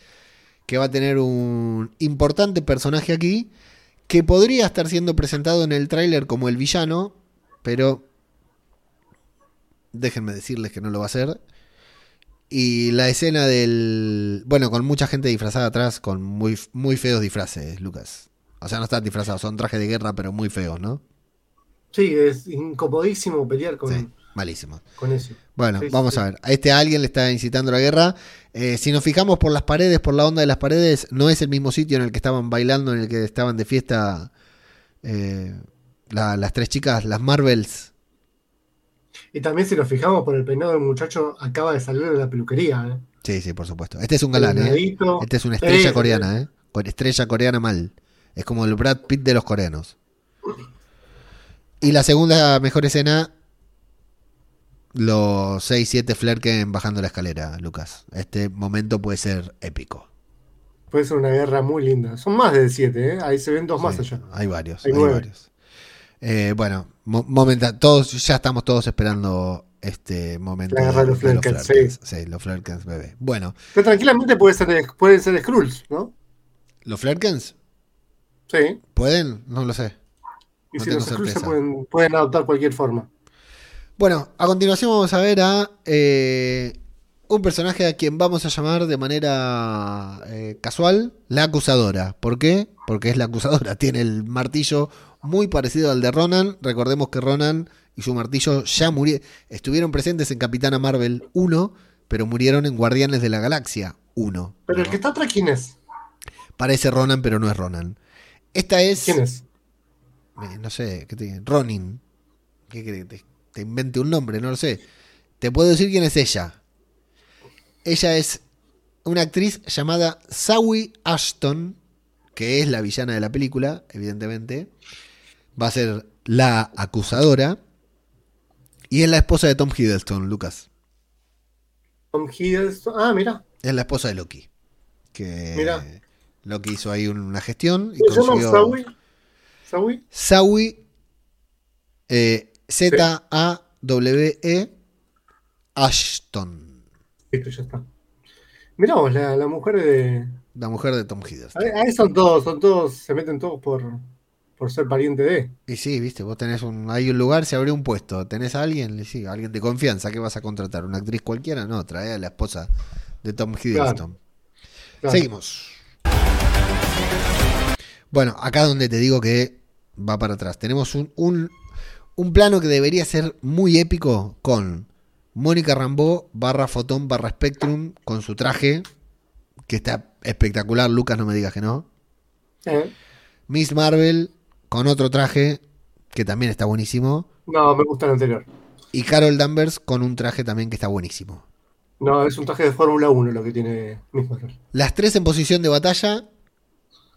que va a tener un importante personaje aquí, que podría estar siendo presentado en el tráiler como el villano, pero déjenme decirles que no lo va a hacer. Y la escena del... Bueno, con mucha gente disfrazada atrás, con muy, muy feos disfraces, Lucas. O sea, no están disfrazados, son trajes de guerra, pero muy feos, ¿no? Sí, es incomodísimo pelear con, malísimo. con eso. Bueno, vamos a ver. A este alguien le está incitando la guerra. Eh, si nos fijamos por las paredes, por la onda de las paredes, no es el mismo sitio en el que estaban bailando, en el que estaban de fiesta eh, las tres chicas, las Marvels. Y también si nos fijamos por el peinado del muchacho, acaba de salir de la peluquería. ¿eh? Sí, sí, por supuesto. Este es un galán, ¿eh? Este es una estrella coreana, ¿eh? Estrella coreana mal. Es como el Brad Pitt de los coreanos. Y la segunda mejor escena, los 6-7 Flerken bajando la escalera, Lucas. Este momento puede ser épico. Puede ser una guerra muy linda. Son más de 7, ¿eh? Ahí se ven dos más allá. Hay varios, hay, varios. Eh, bueno, momento, todos, ya estamos todos esperando este momento. La guerra de los Flerkens, sí. Sí, los Flerkens, bebé. Bueno. Pero tranquilamente puede ser, pueden ser Skrulls, ¿no? ¿Los Flerkens? Sí. ¿Pueden? No lo sé. Y si los pueden, pueden adoptar cualquier forma. Bueno, a continuación vamos a ver a eh, un personaje a quien vamos a llamar de manera eh, casual la acusadora. ¿Por qué? Porque es la acusadora. Tiene el martillo muy parecido al de Ronan. Recordemos que Ronan y su martillo ya murieron. Estuvieron presentes en Capitana Marvel 1, pero murieron en Guardianes de la Galaxia 1. ¿Pero el que está atrás quién es? Parece Ronan, pero no es Ronan. Esta es. ¿Quién es? Eh, no sé, ¿qué te Ronin. ¿Qué crees? Te, te invente un nombre, no lo sé. Te puedo decir quién es ella. Ella es una actriz llamada Sawi Ashton, que es la villana de la película, evidentemente, va a ser la acusadora. Y es la esposa de Tom Hiddleston, Lucas. Tom Hiddleston. Ah, mira. Es la esposa de Loki. Que mira. Loki hizo ahí una gestión. Y ¿Se llama Sawi? ¿Sawi? Sawi. Eh, Z-A-W-E. Ashton. Listo, ya está. Mirá vos, la, la mujer de. La mujer de Tom Hiddleston. Ahí son todos, son todos, se meten todos por, por ser pariente de. Y sí, viste, vos tenés un, hay un lugar, se abrió un puesto, tenés a alguien, sí, alguien de confianza, ¿qué vas a contratar? ¿Una actriz cualquiera? No, trae a la esposa de Tom Hiddleston. Seguimos. Bueno, acá donde te digo que va para atrás. Tenemos un, un, un plano que debería ser muy épico con Mónica Rambó barra Fotón barra Spectrum con su traje, que está espectacular, Lucas, no me digas que no. Miss Marvel con otro traje, que también está buenísimo. No, me gusta el anterior. Y Carol Danvers con un traje también que está buenísimo. No, es un traje de Fórmula 1 lo que tiene Miss Marvel. Las tres en posición de batalla,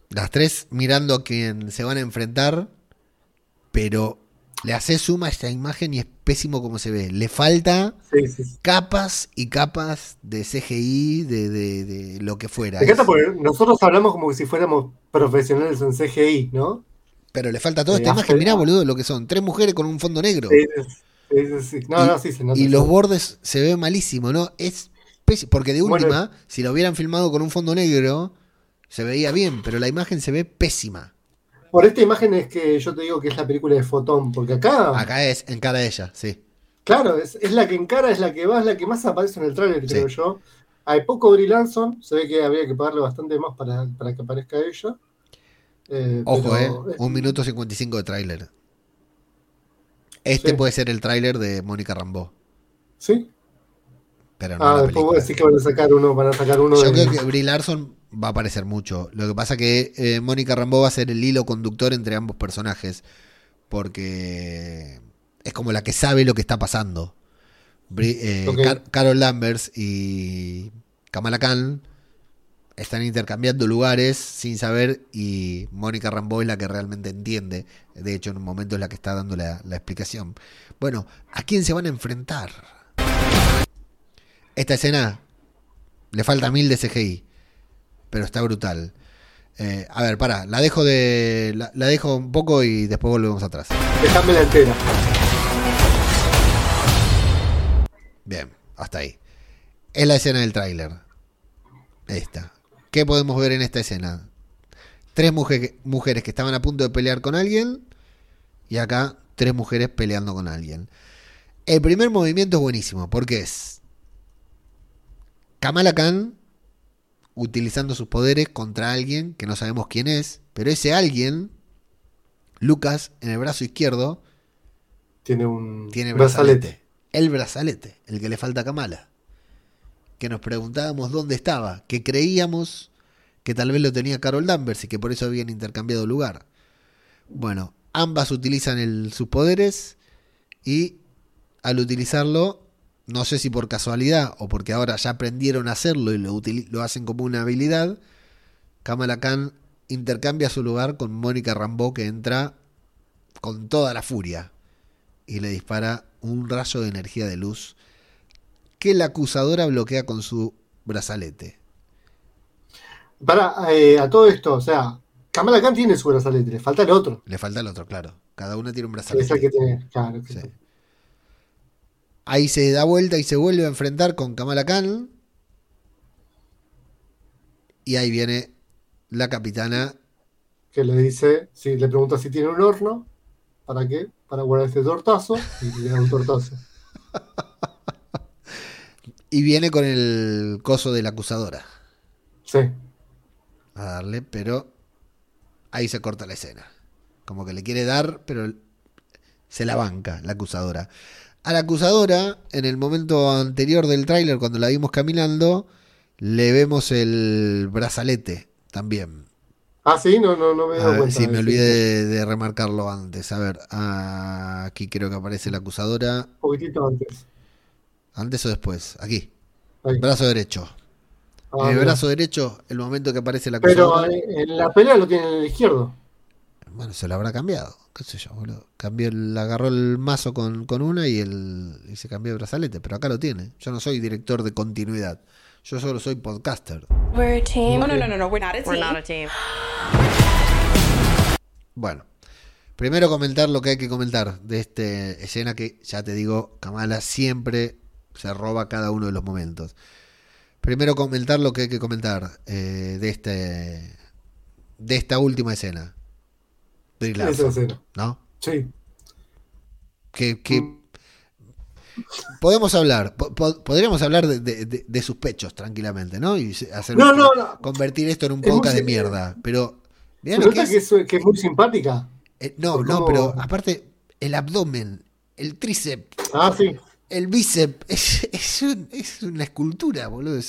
las tres mirando a quien se van a enfrentar, pero le hace suma a esta imagen y es pésimo como se ve. Le falta capas y capas de CGI, de, lo que fuera. nosotros hablamos como si fuéramos profesionales en CGI, ¿no? Pero le falta toda esta imagen. Mirá, boludo, lo que son. Tres mujeres con un fondo negro. y, los bordes se ven malísimo, ¿no? Es porque de última, si lo hubieran filmado con un fondo negro, se veía bien, pero la imagen se ve pésima. Por esta imagen es que yo te digo que es la película de Fotón, porque acá. Acá es, encara a ella, sí. Claro, es, la que encara, es la que va, es la que más aparece en el tráiler, creo yo. Hay poco Brie Lanson, se ve que habría que pagarle bastante más para, para que aparezca ella. Eh, Ojo, eh, un minuto 55 de tráiler. Este puede ser el tráiler de Mónica Rambó. ¿Sí? Pero no ah, después voy a decir que van a sacar uno, van a sacar uno Yo creo que Brie Larson va a aparecer mucho. Lo que pasa que eh, Mónica Rambó va a ser el hilo conductor entre ambos personajes. Porque es como la que sabe lo que está pasando. Eh, Carol Lambers y Kamala Khan están intercambiando lugares sin saber y Mónica Rambo es la que realmente entiende. De hecho, en un momento es la que está dando la, explicación. Bueno, ¿a quién se van a enfrentar? Esta escena le falta mil de CGI, pero está brutal. Eh, a ver, para, la dejo de. La, la, dejo un poco y después volvemos atrás. Déjame la entera. Bien, hasta ahí. Es la escena del tráiler. Esta. ¿Qué podemos ver en esta escena? Tres mujeres que estaban a punto de pelear con alguien y acá tres mujeres peleando con alguien. El primer movimiento es buenísimo porque es Kamala Khan utilizando sus poderes contra alguien que no sabemos quién es, pero ese alguien, Lucas, en el brazo izquierdo, tiene un tiene brazalete. El brazalete, el que le falta a Kamala que nos preguntábamos dónde estaba, que creíamos que tal vez lo tenía Carol Danvers y que por eso habían intercambiado lugar. Bueno, ambas utilizan sus poderes y al utilizarlo, no sé si por casualidad o porque ahora ya aprendieron a hacerlo y lo, lo hacen como una habilidad, Kamala Khan intercambia su lugar con Mónica Rambeau que entra con toda la furia y le dispara un rayo de energía de luz que la acusadora bloquea con su brazalete. Para, eh, a todo esto, o sea, Kamala Khan tiene su brazalete, le falta el otro. Le falta el otro, claro. Cada una tiene un brazalete. Es que tiene, claro. Ahí se da vuelta y se vuelve a enfrentar con Kamala Khan. Y ahí viene la capitana. Que le dice, si le pregunta si tiene un horno, ¿para qué? Para guardar este tortazo. Y le da un tortazo. Y viene con el coso de la acusadora. Sí. A darle, pero ahí se corta la escena. Como que le quiere dar, pero se la banca la acusadora. A la acusadora, en el momento anterior del tráiler, cuando la vimos caminando, le vemos el brazalete también. Ah, sí, no, no, no me he dado cuenta. Sí, me olvidé de, remarcarlo antes. A ver, aquí creo que aparece la acusadora. Un poquitito antes. ¿Antes o después? Aquí. Brazo derecho. en el brazo derecho, el momento que aparece la Pero en la pelea lo tiene en el izquierdo. Bueno, se lo habrá cambiado. ¿Qué sé yo, boludo? Cambió agarró el mazo con, una y, el, y se cambió el brazalete. Pero acá lo tiene. Yo no soy director de continuidad. Yo solo soy podcaster. We're a team. Oh, no, no, no, no, we're not a team. We're not a team. Bueno, primero comentar lo que hay que comentar de esta escena que, ya te digo, Kamala siempre se roba cada uno de los momentos. Primero comentar lo que hay que comentar eh, de este de esta última escena. ¿No? Sí. Que, mm. podemos hablar, podríamos hablar de, sus pechos tranquilamente, ¿no? Y hacer convertir esto en un podcast de mierda. Pero que, es, que, es, muy simpática. Eh, no, no, pero aparte el abdomen, el tríceps. Ah, sí el bíceps es, es, una escultura, boludo.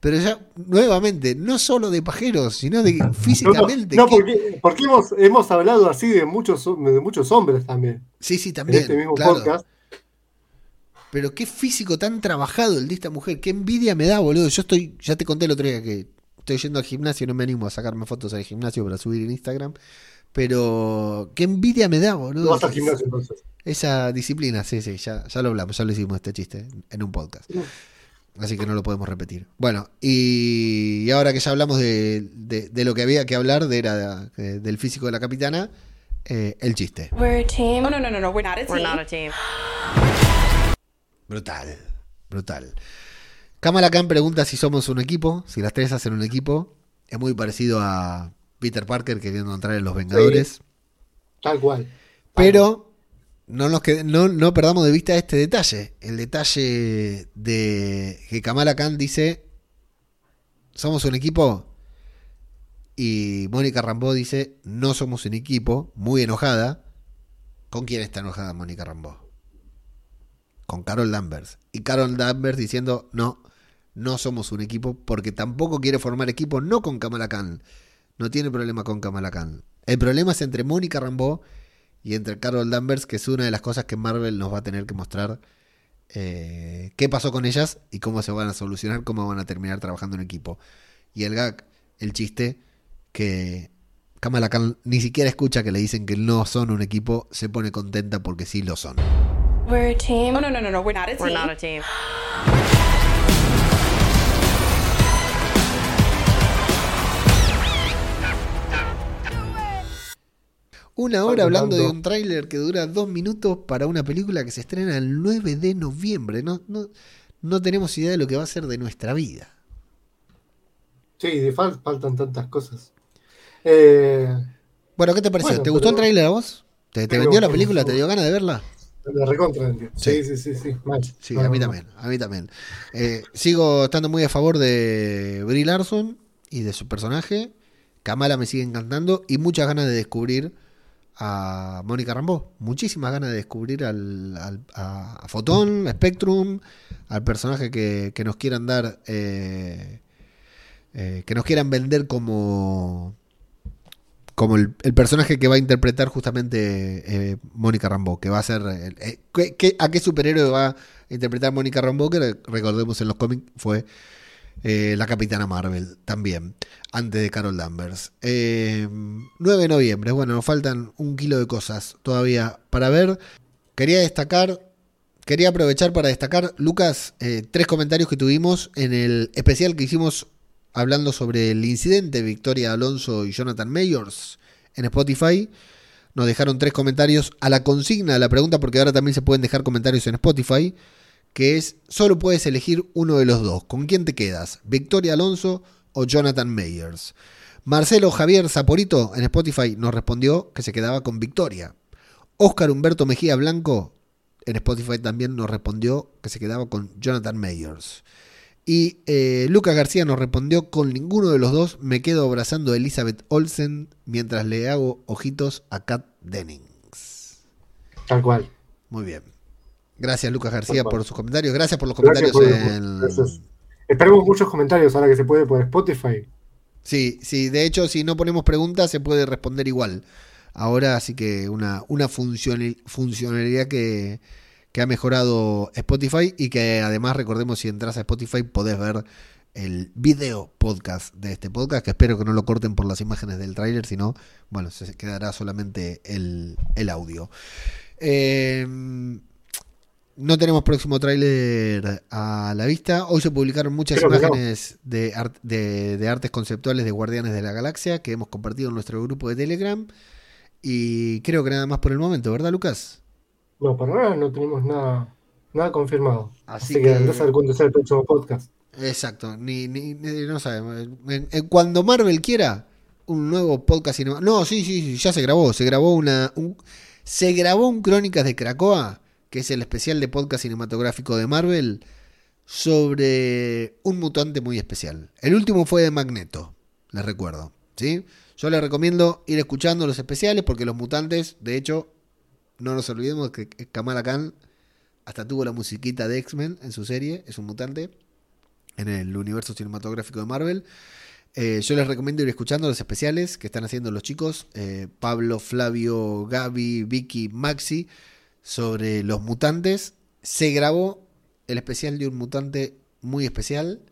Pero ya, nuevamente, no solo de pajeros, sino de físicamente. No, porque, porque hemos, hemos, hablado así de muchos, de muchos hombres también. Sí, sí, también. En este mismo podcast. Pero qué físico tan trabajado el de esta mujer. Qué envidia me da, boludo. Yo estoy, ya te conté el otro día que estoy yendo al gimnasio, no me animo a sacarme fotos al gimnasio para subir en Instagram. Pero qué envidia me da, boludo. vas al gimnasio entonces. Esa disciplina, sí, sí, ya, ya lo hablamos, ya lo hicimos este chiste en un podcast. Así que no lo podemos repetir. Bueno, y, ahora que ya hablamos de, de, lo que había que hablar, de era del físico de la capitana, eh, el chiste. We're a team. no, no, no, no, we're not a team. We're not a team. Brutal, brutal. Kamala Khan pregunta si somos un equipo, si las tres hacen un equipo. Es muy parecido a Peter Parker queriendo entrar en los Vengadores. tal cual. Pero no, nos no, no, perdamos de vista este detalle. El detalle de que Kamala Khan dice, somos un equipo. Y Mónica Rambó dice, no somos un equipo, muy enojada. ¿Con quién está enojada Mónica Rambó? Con Carol Danvers. Y Carol Danvers diciendo, no, no somos un equipo porque tampoco quiere formar equipo, no con Kamala Khan, no tiene problema con Kamala Khan. El problema es entre Mónica Rambeau y entre Carol Danvers, que es una de las cosas que Marvel nos va a tener que mostrar eh, qué pasó con ellas y cómo se van a solucionar, cómo van a terminar trabajando en equipo. Y el gag, el chiste, que Kamala Khan ni siquiera escucha que le dicen que no son un equipo, se pone contenta porque sí lo son. We're a team. Oh, no, no, no, no, we're not a team. We're not a team. Una hora hablando de un tráiler que dura dos minutos para una película que se estrena el 9 de noviembre. No, no, no tenemos idea de lo que va a ser de nuestra vida. Sí, faltan tantas cosas. Eh, bueno, ¿qué te pareció? ¿Te gustó el tráiler a vos? ¿Te, vendió la película? ¿Te dio ganas de verla? Me recontra Sí, sí, sí, sí. Sí, a mí también, a mí también. Eh, sigo estando muy a favor de Brie Larson y de su personaje. Kamala me sigue encantando y muchas ganas de descubrir a Mónica Rambó. Muchísimas ganas de descubrir al, a, Fotón, a Spectrum, al personaje que, nos quieran dar, eh, eh, que nos quieran vender como como el, personaje que va a interpretar justamente eh, Mónica Rambó, que va a ser... ¿A qué superhéroe va a interpretar Mónica Rambó? Que recordemos en los cómics fue eh, la Capitana Marvel también, antes de Carol Danvers. 9 eh, de noviembre, bueno, nos faltan un kilo de cosas todavía para ver. Quería destacar, quería aprovechar para destacar, Lucas, eh, tres comentarios que tuvimos en el especial que hicimos hablando sobre el incidente Victoria Alonso y Jonathan Mayors en Spotify. Nos dejaron tres comentarios a la consigna de la pregunta, porque ahora también se pueden dejar comentarios en Spotify que es solo puedes elegir uno de los dos. ¿Con quién te quedas? ¿Victoria Alonso o Jonathan Mayers? Marcelo Javier Zaporito en Spotify nos respondió que se quedaba con Victoria. Oscar Humberto Mejía Blanco en Spotify también nos respondió que se quedaba con Jonathan Mayers. Y eh, Lucas García nos respondió con ninguno de los dos me quedo abrazando a Elizabeth Olsen mientras le hago ojitos a Kat Dennings. Tal cual. Muy bien. Gracias, Lucas García, por sus comentarios. Gracias por los comentarios en. Esperemos muchos comentarios ahora que se puede por Spotify. Sí, sí, de hecho, si no ponemos preguntas, se puede responder igual. Ahora, así que una, una funcionalidad que, que ha mejorado Spotify y que además, recordemos, si entras a Spotify, podés ver el video podcast de este podcast, que espero que no lo corten por las imágenes del tráiler, sino, bueno, se quedará solamente el, audio. Em, no tenemos próximo tráiler a la vista. Hoy se publicaron muchas imágenes de, de, artes conceptuales de Guardianes de la Galaxia que hemos compartido en nuestro grupo de Telegram. Y creo que nada más por el momento, ¿verdad, Lucas? No, para nada no tenemos nada, nada confirmado. Así, que, que a ver cuándo es el próximo podcast. Exacto, ni, ni, no sabemos. cuando Marvel quiera un nuevo podcast No, sí, sí, sí, ya se grabó. Se grabó una. Un, se grabó un Crónicas de Cracoa, que es el especial de podcast cinematográfico de Marvel, sobre un mutante muy especial. El último fue de Magneto, les recuerdo. ¿sí? Yo les recomiendo ir escuchando los especiales porque los mutantes, de hecho, no nos olvidemos que Kamala Khan hasta tuvo la musiquita de X-Men en su serie, es un mutante en el universo cinematográfico de Marvel. Eh, yo les recomiendo ir escuchando los especiales que están haciendo los chicos, eh, Pablo, Flavio, Gaby, Vicky, Maxi, sobre los mutantes. Se grabó el especial de un mutante muy especial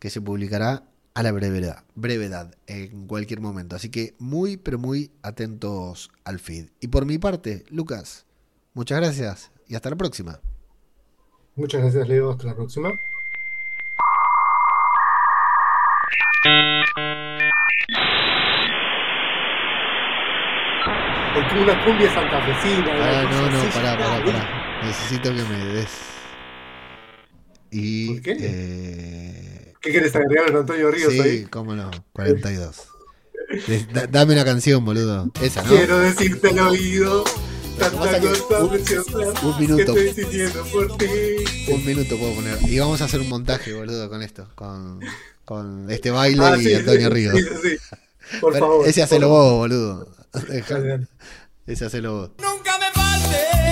que se publicará a la brevedad, brevedad en cualquier momento. Así que muy, pero muy atentos al feed. Y por mi parte, Lucas, muchas gracias y hasta la próxima. Muchas gracias, Leo. Hasta la próxima. Una cumbia santafesina. Ah, no, no, pará, pará, pará. Necesito que me des. Y, ¿Por qué? Eh... ¿Qué quieres agregar a Antonio Ríos sí, ahí? cómo no, 42. dame una canción, boludo. Esa, ¿no? Quiero decirte al oído. Tanta cosa un, un minuto. Que estoy sintiendo por ti. Un minuto puedo poner. Y vamos a hacer un montaje, boludo, con esto. Con con este baile ah, y Antonio Ríos. Por favor. Ese hace lo vos, boludo. Ese hacelo vos. Nunca me.